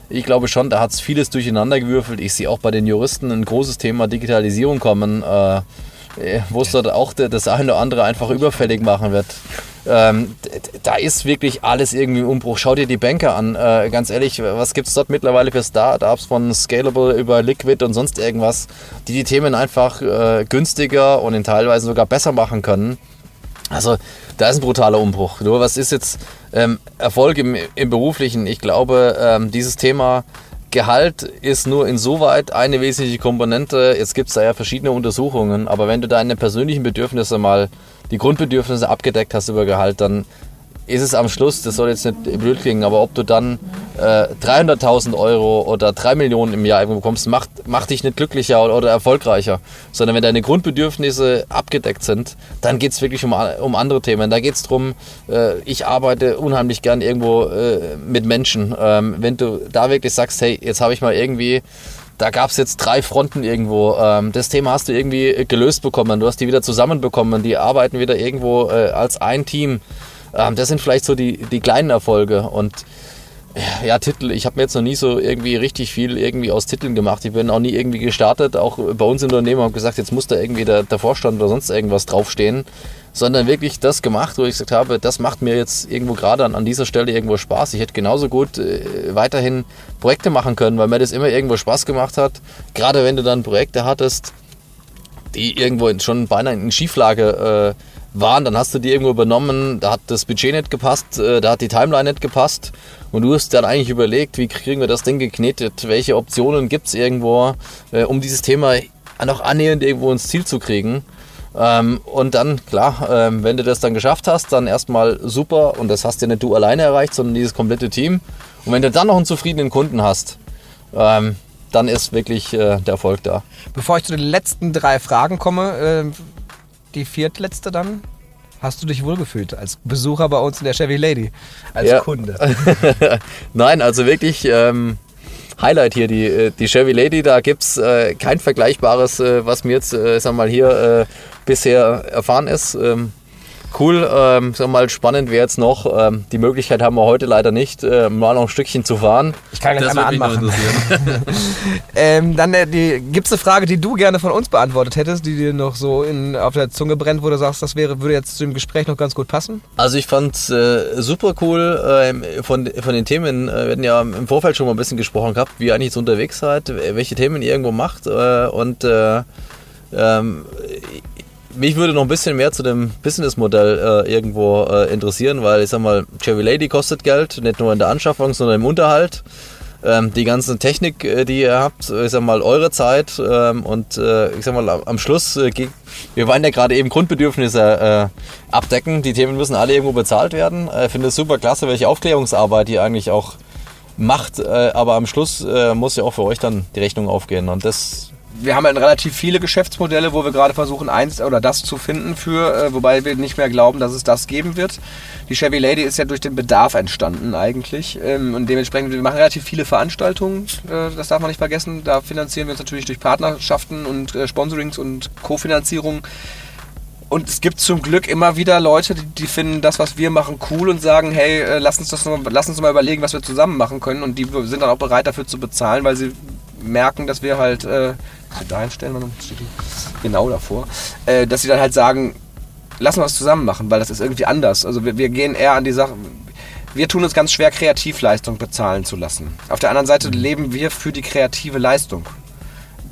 ich glaube schon, da hat es vieles durcheinander gewürfelt. Ich sehe auch bei den Juristen ein großes Thema Digitalisierung kommen. Äh, äh, wo es dort auch das eine oder andere einfach überfällig machen wird. Ähm, da ist wirklich alles irgendwie im Umbruch. Schau dir die Banker an. Äh, ganz ehrlich, was gibt es dort mittlerweile für Startups von Scalable über Liquid und sonst irgendwas, die die Themen einfach äh, günstiger und in teilweise sogar besser machen können? Also da ist ein brutaler Umbruch. Nur was ist jetzt ähm, Erfolg im, im Beruflichen? Ich glaube, ähm, dieses Thema Gehalt ist nur insoweit eine wesentliche Komponente. Jetzt gibt es da ja verschiedene Untersuchungen, aber wenn du deine persönlichen Bedürfnisse mal, die Grundbedürfnisse abgedeckt hast über Gehalt, dann ist es am Schluss, das soll jetzt nicht blöd klingen, aber ob du dann äh, 300.000 Euro oder 3 Millionen im Jahr irgendwo bekommst, macht, macht dich nicht glücklicher oder, oder erfolgreicher. Sondern wenn deine Grundbedürfnisse abgedeckt sind, dann geht es wirklich um, um andere Themen. Da geht es darum, äh, ich arbeite unheimlich gern irgendwo äh, mit Menschen. Ähm, wenn du da wirklich sagst, hey, jetzt habe ich mal irgendwie da gab es jetzt drei Fronten irgendwo. Ähm, das Thema hast du irgendwie gelöst bekommen, du hast die wieder zusammenbekommen, die arbeiten wieder irgendwo äh, als ein Team. Ähm, das sind vielleicht so die, die kleinen Erfolge und ja, Titel. Ich habe mir jetzt noch nie so irgendwie richtig viel irgendwie aus Titeln gemacht. Ich bin auch nie irgendwie gestartet, auch bei uns im Unternehmen habe gesagt, jetzt muss da irgendwie der, der Vorstand oder sonst irgendwas draufstehen, sondern wirklich das gemacht, wo ich gesagt habe, das macht mir jetzt irgendwo gerade an, an dieser Stelle irgendwo Spaß. Ich hätte genauso gut äh, weiterhin Projekte machen können, weil mir das immer irgendwo Spaß gemacht hat. Gerade wenn du dann Projekte hattest, die irgendwo schon beinahe in Schieflage äh, waren, dann hast du die irgendwo übernommen, da hat das Budget nicht gepasst, äh, da hat die Timeline nicht gepasst und du hast dann eigentlich überlegt, wie kriegen wir das Ding geknetet, welche Optionen gibt es irgendwo, äh, um dieses Thema noch annähernd irgendwo ins Ziel zu kriegen. Ähm, und dann, klar, ähm, wenn du das dann geschafft hast, dann erstmal super und das hast ja nicht du alleine erreicht, sondern dieses komplette Team. Und wenn du dann noch einen zufriedenen Kunden hast, ähm, dann ist wirklich äh, der Erfolg da. Bevor ich zu den letzten drei Fragen komme, äh, die viertletzte dann. Hast du dich wohlgefühlt als Besucher bei uns in der Chevy Lady, als ja. Kunde? Nein, also wirklich ähm, Highlight hier, die, äh, die Chevy Lady. Da gibt es äh, kein Vergleichbares, äh, was mir jetzt äh, sag mal, hier äh, bisher erfahren ist. Ähm, cool. Ähm, sag mal, spannend wäre jetzt noch, ähm, die Möglichkeit haben wir heute leider nicht, äh, mal noch ein Stückchen zu fahren. Ich kann gleich einmal anmachen. ähm, dann äh, gibt es eine Frage, die du gerne von uns beantwortet hättest, die dir noch so in, auf der Zunge brennt, wo du sagst, das wäre, würde jetzt zu dem Gespräch noch ganz gut passen? Also ich fand es äh, super cool. Äh, von, von den Themen, äh, wir hatten ja im Vorfeld schon mal ein bisschen gesprochen gehabt, wie ihr eigentlich so unterwegs seid, welche Themen ihr irgendwo macht äh, und ähm, mich würde noch ein bisschen mehr zu dem Businessmodell äh, irgendwo äh, interessieren, weil ich sag mal, Chevy Lady kostet Geld, nicht nur in der Anschaffung, sondern im Unterhalt. Ähm, die ganze Technik, äh, die ihr habt, ich sag mal, eure Zeit ähm, und äh, ich sag mal, am Schluss, äh, wir wollen ja gerade eben Grundbedürfnisse äh, abdecken. Die Themen müssen alle irgendwo bezahlt werden. Ich finde es super klasse, welche Aufklärungsarbeit ihr eigentlich auch macht, aber am Schluss muss ja auch für euch dann die Rechnung aufgehen und das wir haben halt relativ viele Geschäftsmodelle, wo wir gerade versuchen, eins oder das zu finden für, äh, wobei wir nicht mehr glauben, dass es das geben wird. Die Chevy Lady ist ja durch den Bedarf entstanden eigentlich ähm, und dementsprechend, wir machen relativ viele Veranstaltungen, äh, das darf man nicht vergessen. Da finanzieren wir uns natürlich durch Partnerschaften und äh, Sponsorings und Kofinanzierung. Und es gibt zum Glück immer wieder Leute, die, die, finden das, was wir machen, cool und sagen, hey, äh, lass uns das mal, lass uns mal überlegen, was wir zusammen machen können. Und die sind dann auch bereit dafür zu bezahlen, weil sie merken, dass wir halt äh, da hinstellen, dann steht die genau davor, äh, dass sie dann halt sagen, lass uns was zusammen machen, weil das ist irgendwie anders. Also wir, wir gehen eher an die Sache, wir tun uns ganz schwer, Kreativleistung bezahlen zu lassen. Auf der anderen Seite mhm. leben wir für die kreative Leistung.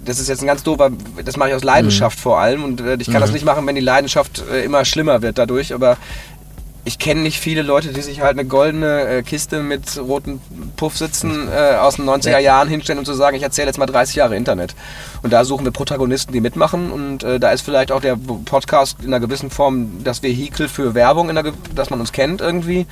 Das ist jetzt ein ganz doofer, das mache ich aus Leidenschaft mhm. vor allem und äh, ich kann mhm. das nicht machen, wenn die Leidenschaft äh, immer schlimmer wird dadurch, aber ich kenne nicht viele Leute, die sich halt eine goldene äh, Kiste mit roten Puffsitzen äh, aus den 90er Jahren hinstellen und zu sagen, ich erzähle jetzt mal 30 Jahre Internet. Und da suchen wir Protagonisten, die mitmachen und äh, da ist vielleicht auch der Podcast in einer gewissen Form das Vehikel für Werbung, in einer, dass man uns kennt irgendwie.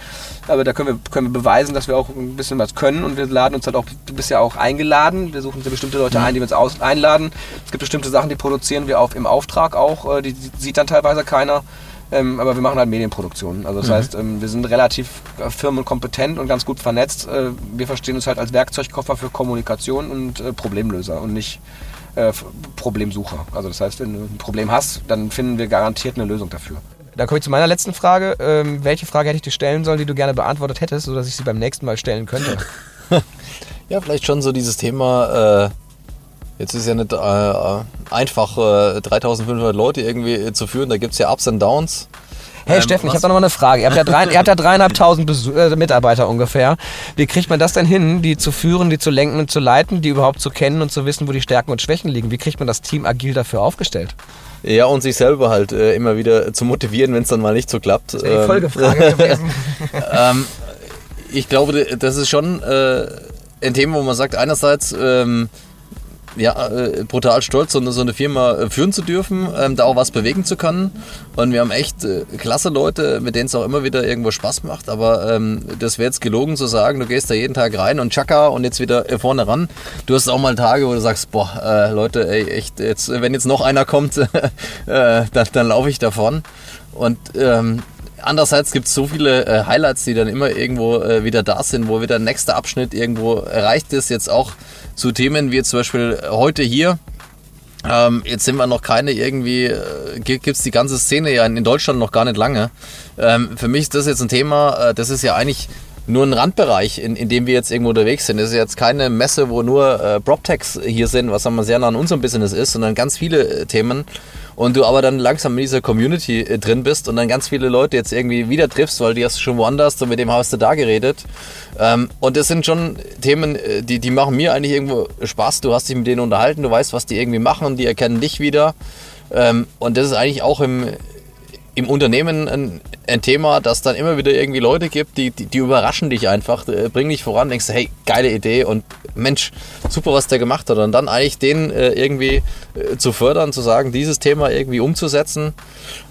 Aber da können wir, können wir beweisen, dass wir auch ein bisschen was können und wir laden uns halt auch, du bist ja auch eingeladen, wir suchen bestimmte Leute ein, die wir uns aus, einladen. Es gibt bestimmte Sachen, die produzieren wir auf, im Auftrag auch, äh, die, die sieht dann teilweise keiner. Ähm, aber wir machen halt Medienproduktionen. Also das mhm. heißt, ähm, wir sind relativ äh, firmenkompetent und ganz gut vernetzt. Äh, wir verstehen uns halt als Werkzeugkoffer für Kommunikation und äh, Problemlöser und nicht äh, Problemsucher. Also das heißt, wenn du ein Problem hast, dann finden wir garantiert eine Lösung dafür. Da komme ich zu meiner letzten Frage. Ähm, welche Frage hätte ich dir stellen sollen, die du gerne beantwortet hättest, sodass ich sie beim nächsten Mal stellen könnte? ja, vielleicht schon so dieses Thema äh, Jetzt ist ja nicht äh, einfach, äh, 3500 Leute irgendwie zu führen. Da gibt es ja Ups und Downs. Hey ähm, Steffen, ich habe da noch mal eine Frage. Ihr habt ja, drei, ihr habt ja dreieinhalbtausend äh, Mitarbeiter ungefähr. Wie kriegt man das denn hin, die zu führen, die zu lenken und zu leiten, die überhaupt zu kennen und zu wissen, wo die Stärken und Schwächen liegen? Wie kriegt man das Team agil dafür aufgestellt? Ja, und sich selber halt äh, immer wieder zu motivieren, wenn es dann mal nicht so klappt. Das ist die Folgefrage ähm, gewesen. ähm, ich glaube, das ist schon äh, ein Thema, wo man sagt, einerseits... Ähm, ja, äh, brutal stolz, so eine, so eine Firma äh, führen zu dürfen, ähm, da auch was bewegen zu können. Und wir haben echt äh, klasse Leute, mit denen es auch immer wieder irgendwo Spaß macht. Aber ähm, das wäre jetzt gelogen zu sagen, du gehst da jeden Tag rein und tschakka und jetzt wieder äh, vorne ran. Du hast auch mal Tage, wo du sagst, boah, äh, Leute, ey, echt, jetzt, wenn jetzt noch einer kommt, dann, dann laufe ich davon. Und ähm, andererseits gibt es so viele äh, Highlights, die dann immer irgendwo äh, wieder da sind, wo wieder der nächste Abschnitt irgendwo erreicht ist. Jetzt auch zu Themen wie zum Beispiel heute hier. Ähm, jetzt sind wir noch keine irgendwie, äh, gibt es die ganze Szene ja in, Deutschland noch gar nicht lange. Ähm, für mich ist das jetzt ein Thema, äh, das ist ja eigentlich nur ein Randbereich, in, in dem wir jetzt irgendwo unterwegs sind. Es ist jetzt keine Messe, wo nur äh, PropTechs hier sind, was sagen sehr nah an unserem Business ist, sondern ganz viele äh, Themen. Und du aber dann langsam in dieser Community äh, drin bist und dann ganz viele Leute jetzt irgendwie wieder triffst, weil die hast du schon woanders und mit dem hast du da geredet. Ähm, und das sind schon Themen, äh, die, die machen mir eigentlich irgendwo Spaß. Du hast dich mit denen unterhalten, du weißt, was die irgendwie machen, die erkennen dich wieder. Ähm, und das ist eigentlich auch im, im Unternehmen ein, ein, Thema, dass dann immer wieder irgendwie Leute gibt, die, die, die überraschen dich einfach, äh, bringen dich voran, denkst hey, geile Idee und Mensch, super, was der gemacht hat. Und dann eigentlich den äh, irgendwie äh, zu fördern, zu sagen, dieses Thema irgendwie umzusetzen.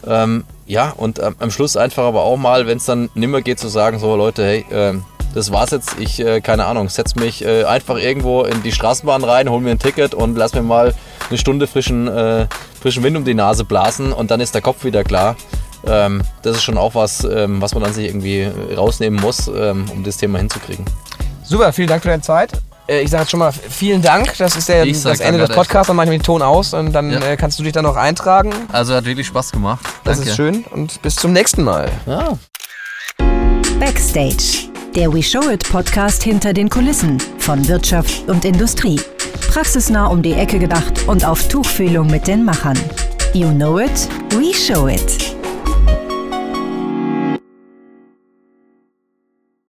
Ähm, ja, und ähm, am Schluss einfach aber auch mal, wenn es dann nimmer geht, zu sagen, so Leute, hey, ähm, das war's jetzt. Ich, äh, keine Ahnung, setz mich äh, einfach irgendwo in die Straßenbahn rein, hol mir ein Ticket und lass mir mal eine Stunde frischen, äh, frischen Wind um die Nase blasen und dann ist der Kopf wieder klar. Ähm, das ist schon auch was, ähm, was man dann sich irgendwie rausnehmen muss, ähm, um das Thema hinzukriegen. Super, vielen Dank für deine Zeit. Äh, ich sage jetzt schon mal vielen Dank. Das ist der, das Ende des Podcasts. Dann mache ich den Ton aus und dann ja. äh, kannst du dich dann noch eintragen. Also hat wirklich Spaß gemacht. Danke. Das ist schön und bis zum nächsten Mal. Ja. Backstage. Der We Show It Podcast hinter den Kulissen von Wirtschaft und Industrie. Praxisnah um die Ecke gedacht und auf Tuchfühlung mit den Machern. You know it, we show it.